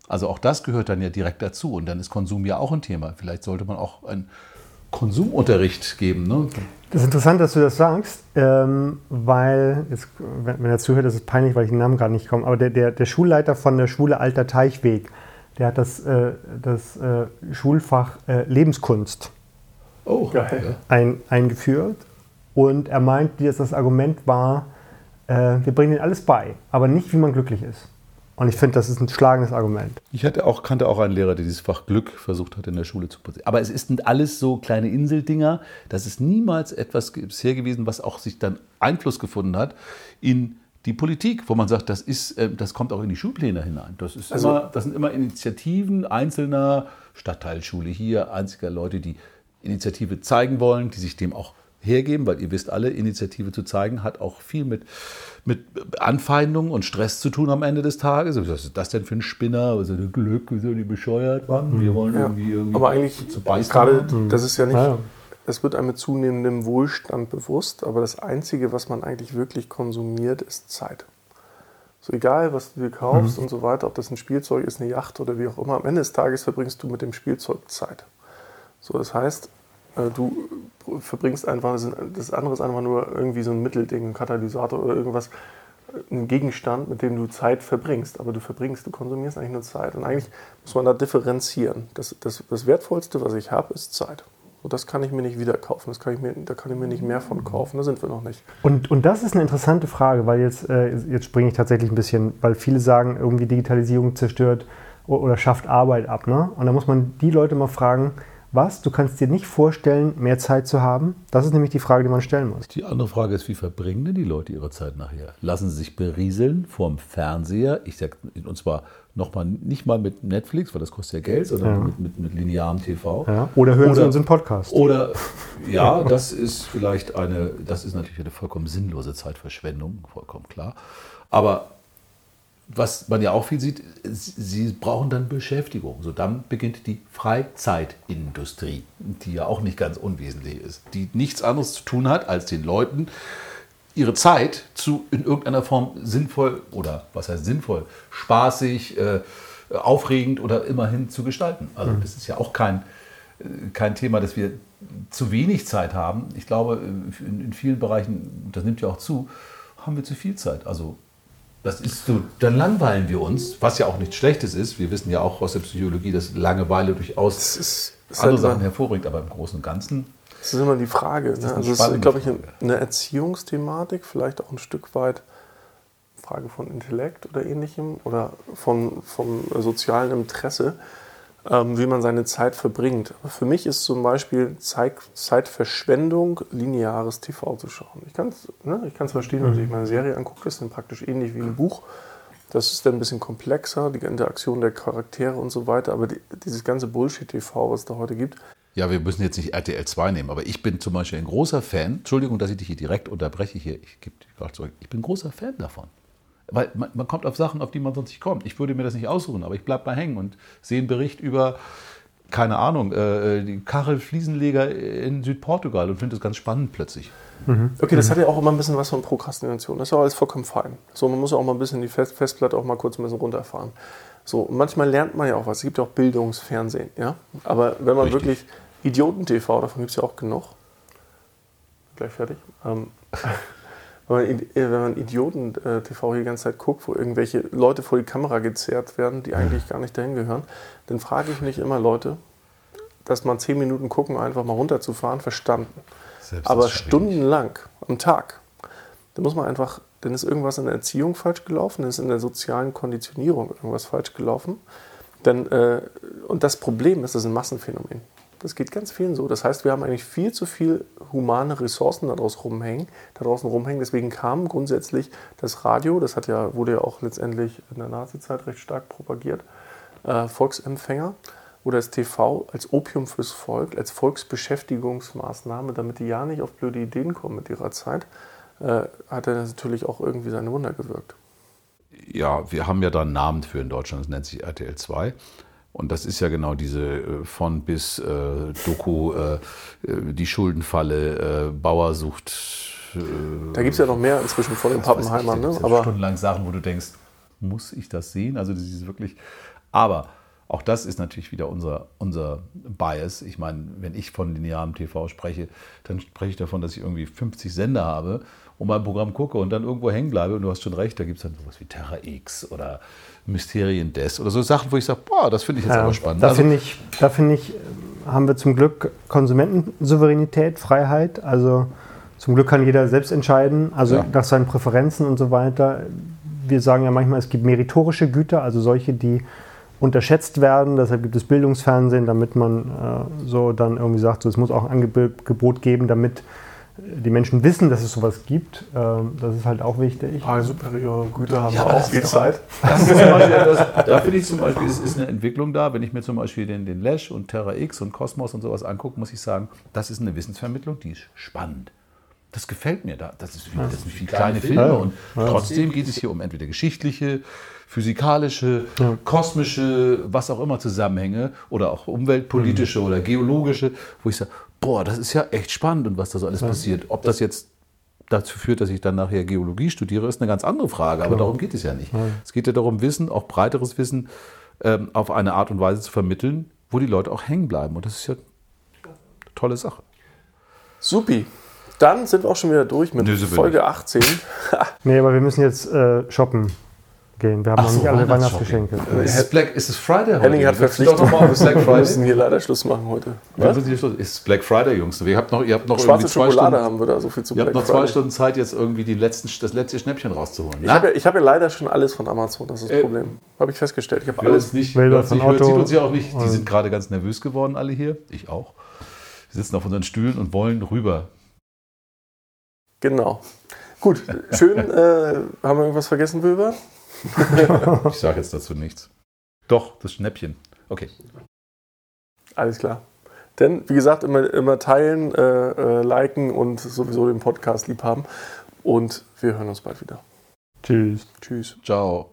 Also auch das gehört dann ja direkt dazu und dann ist Konsum ja auch ein Thema. Vielleicht sollte man auch einen Konsumunterricht geben. Ne? Das ist interessant, dass du das sagst, ähm, weil, jetzt, wenn, er zuhört, ist es peinlich, weil ich den Namen gerade nicht komme, aber der, der, der Schulleiter von der Schule Alter Teichweg, der hat das, äh, das äh, Schulfach äh, Lebenskunst oh, geil. Ein, eingeführt. Und er meint, dass das Argument war, wir bringen ihnen alles bei, aber nicht, wie man glücklich ist. Und ich finde, das ist ein schlagendes Argument. Ich hatte auch, kannte auch einen Lehrer, der dieses Fach Glück versucht hat, in der Schule zu posieren. Aber es sind alles so kleine Inseldinger. Das ist niemals etwas bisher gewesen, was auch sich dann Einfluss gefunden hat in die Politik, wo man sagt, das, ist, äh, das kommt auch in die Schulpläne hinein. Das, ist also, immer, das sind immer Initiativen einzelner Stadtteilschule hier, einziger Leute, die Initiative zeigen wollen, die sich dem auch hergeben, weil ihr wisst alle, Initiative zu zeigen hat auch viel mit, mit Anfeindungen und Stress zu tun am Ende des Tages. Was ist das denn für ein Spinner? Was ist denn Glück? Wie sind die bescheuert? Mann? Wir wollen ja. irgendwie, irgendwie Aber eigentlich, zu gerade, das ist ja nicht, ja. es wird einem mit zunehmendem Wohlstand bewusst, aber das Einzige, was man eigentlich wirklich konsumiert, ist Zeit. So egal, was du dir kaufst mhm. und so weiter, ob das ein Spielzeug ist, eine Yacht oder wie auch immer, am Ende des Tages verbringst du mit dem Spielzeug Zeit. So, das heißt, äh, du verbringst einfach, das andere ist einfach nur irgendwie so ein Mittelding, ein Katalysator oder irgendwas, äh, ein Gegenstand, mit dem du Zeit verbringst. Aber du verbringst, du konsumierst eigentlich nur Zeit. Und eigentlich muss man da differenzieren. Das, das, das Wertvollste, was ich habe, ist Zeit. Und das kann ich mir nicht wieder kaufen. Das kann ich mir, da kann ich mir nicht mehr von kaufen. Da sind wir noch nicht. Und, und das ist eine interessante Frage, weil jetzt, äh, jetzt springe ich tatsächlich ein bisschen, weil viele sagen, irgendwie Digitalisierung zerstört oder schafft Arbeit ab. Ne? Und da muss man die Leute mal fragen, was? Du kannst dir nicht vorstellen, mehr Zeit zu haben? Das ist nämlich die Frage, die man stellen muss. Die andere Frage ist, wie verbringen denn die Leute ihre Zeit nachher? Lassen sie sich berieseln vorm Fernseher? Ich sage, und zwar noch mal, nicht mal mit Netflix, weil das kostet ja Geld, sondern ja. mit, mit, mit, linearem TV. Ja. Oder hören oder, sie unseren Podcast. Oder, (laughs) ja, das ist vielleicht eine, das ist natürlich eine vollkommen sinnlose Zeitverschwendung, vollkommen klar. Aber was man ja auch viel sieht, sie brauchen dann Beschäftigung. So dann beginnt die Freizeitindustrie, die ja auch nicht ganz unwesentlich ist, die nichts anderes zu tun hat, als den Leuten ihre Zeit zu in irgendeiner Form sinnvoll oder was heißt sinnvoll, spaßig, äh, aufregend oder immerhin zu gestalten. Also mhm. das ist ja auch kein, äh, kein Thema, dass wir zu wenig Zeit haben. Ich glaube, in, in vielen Bereichen, das nimmt ja auch zu, haben wir zu viel Zeit. Also das ist so, dann langweilen wir uns, was ja auch nichts Schlechtes ist. Wir wissen ja auch aus der Psychologie, dass Langeweile durchaus das ist, das andere Sachen hervorbringt, aber im Großen und Ganzen. Das ist immer die Frage. Ne? Also das ist, glaube ich, eine Erziehungsthematik, vielleicht auch ein Stück weit Frage von Intellekt oder ähnlichem oder von, vom sozialen Interesse ähm, wie man seine Zeit verbringt. Aber für mich ist zum Beispiel Zeit, Zeitverschwendung, lineares TV zu schauen. Ich kann es ne, verstehen, wenn man sich mal eine Serie anguckt, das ist dann praktisch ähnlich wie ein Buch. Das ist dann ein bisschen komplexer, die Interaktion der Charaktere und so weiter. Aber die, dieses ganze Bullshit-TV, was es da heute gibt, ja, wir müssen jetzt nicht RTL 2 nehmen, aber ich bin zum Beispiel ein großer Fan. Entschuldigung, dass ich dich hier direkt unterbreche. Hier, ich gebe dich zurück. Ich bin ein großer Fan davon. Weil man, man, kommt auf Sachen, auf die man sonst nicht kommt. Ich würde mir das nicht aussuchen, aber ich bleibe mal hängen und sehe einen Bericht über keine Ahnung, äh, die Kachelfliesenleger in Südportugal und finde das ganz spannend plötzlich. Mhm. Okay, das hat ja auch immer ein bisschen was von Prokrastination. Das ist ja alles vollkommen fein. So, man muss ja auch mal ein bisschen die Fest Festplatte auch mal kurz ein bisschen runterfahren. So, manchmal lernt man ja auch was. Es gibt ja auch Bildungsfernsehen, ja. Aber wenn man Richtig. wirklich Idioten-TV, davon gibt es ja auch genug. Gleich fertig. Ähm, (laughs) wenn man, äh, wenn man Idioten-TV die ganze Zeit guckt, wo irgendwelche Leute vor die Kamera gezerrt werden, die eigentlich gar nicht dahin gehören, dann frage ich mich immer, Leute, dass man zehn Minuten gucken, einfach mal runterzufahren, verstanden. Aber stundenlang am Tag, da muss man einfach, dann ist irgendwas in der Erziehung falsch gelaufen, dann ist in der sozialen Konditionierung irgendwas falsch gelaufen. Denn, äh, und das Problem ist, das ist ein Massenphänomen. Das geht ganz vielen so. Das heißt, wir haben eigentlich viel zu viel humane Ressourcen da draußen rumhängen, da draußen rumhängen. Deswegen kam grundsätzlich das Radio, das hat ja, wurde ja auch letztendlich in der Nazizeit recht stark propagiert, äh, Volksempfänger oder das TV als Opium fürs Volk, als Volksbeschäftigungsmaßnahme, damit die ja nicht auf blöde Ideen kommen mit ihrer Zeit, äh, hat er natürlich auch irgendwie seine Wunder gewirkt. Ja, wir haben ja da einen Namen für in Deutschland, das nennt sich RTL 2. Und das ist ja genau diese äh, von bis äh, Doku, äh, äh, die Schuldenfalle, äh, Bauer sucht. Äh, da gibt es ja noch mehr inzwischen von den Pappenheimern. Ne? Aber stundenlang Sachen, wo du denkst, muss ich das sehen? Also das ist wirklich. Aber auch das ist natürlich wieder unser, unser Bias. Ich meine, wenn ich von linearem TV spreche, dann spreche ich davon, dass ich irgendwie 50 Sender habe und mein Programm gucke und dann irgendwo hängen bleibe. Und du hast schon recht, da gibt es dann sowas wie Terra X oder Mysterien des oder so Sachen, wo ich sage, boah, das finde ich jetzt ja, aber spannend. Da also, finde ich, find ich, haben wir zum Glück Konsumentensouveränität, Freiheit. Also zum Glück kann jeder selbst entscheiden, also ja. nach seinen Präferenzen und so weiter. Wir sagen ja manchmal, es gibt meritorische Güter, also solche, die unterschätzt werden. Deshalb gibt es Bildungsfernsehen, damit man äh, so dann irgendwie sagt, so, es muss auch ein Angebot geben, damit die Menschen wissen, dass es sowas gibt. Ähm, das ist halt auch wichtig. Ah, superiore Güter haben ja, wir auch viel Zeit. Das ist das, da finde ich zum Beispiel, es ist eine Entwicklung da. Wenn ich mir zum Beispiel den, den Lash und Terra X und Cosmos und sowas angucke, muss ich sagen, das ist eine Wissensvermittlung, die ist spannend. Das gefällt mir da. Das, ist, das sind viele kleine Filme und trotzdem geht es hier um entweder geschichtliche, physikalische, ja. kosmische, was auch immer Zusammenhänge oder auch umweltpolitische mhm. oder geologische, wo ich sage, boah, das ist ja echt spannend und was da so alles ja. passiert. Ob das jetzt dazu führt, dass ich dann nachher Geologie studiere, ist eine ganz andere Frage, aber Klar. darum geht es ja nicht. Ja. Es geht ja darum, Wissen, auch breiteres Wissen ähm, auf eine Art und Weise zu vermitteln, wo die Leute auch hängen bleiben und das ist ja eine tolle Sache. Supi. Dann sind wir auch schon wieder durch mit Folge 18. (laughs) (laughs) nee, aber wir müssen jetzt äh, shoppen gehen. Wir haben Ach noch nicht alle Weihnachtsgeschenke. Äh, ist, es Black, ist es Friday heute? Henning hat Verpflichtung. Wir müssen hier leider Schluss machen heute. Was? Ist es Black Friday, Jungs? Ihr habt noch, ihr habt noch Schwarze Schokolade Stunden, haben wir da, so viel zu Ihr habt noch zwei Friday. Stunden Zeit, jetzt irgendwie die letzten, das letzte Schnäppchen rauszuholen. Ich habe ja, hab ja, leider schon alles von Amazon, das ist das äh, Problem. Habe ich festgestellt. Ich habe alles nicht. Bilder von Auto. Sieht uns ja auch nicht. Die sind gerade ganz nervös geworden, alle hier. Ich auch. Wir sitzen auf unseren Stühlen und wollen rüber. Genau. Gut, schön. äh, haben wir irgendwas vergessen, Wilber? Ich sage jetzt dazu nichts. Doch, das Schnäppchen. Okay. Alles klar. Denn, wie gesagt, immer, immer teilen, äh, äh, liken und sowieso den Podcast lieb haben. Und wir hören uns bald wieder. Tschüss. Tschüss. Ciao.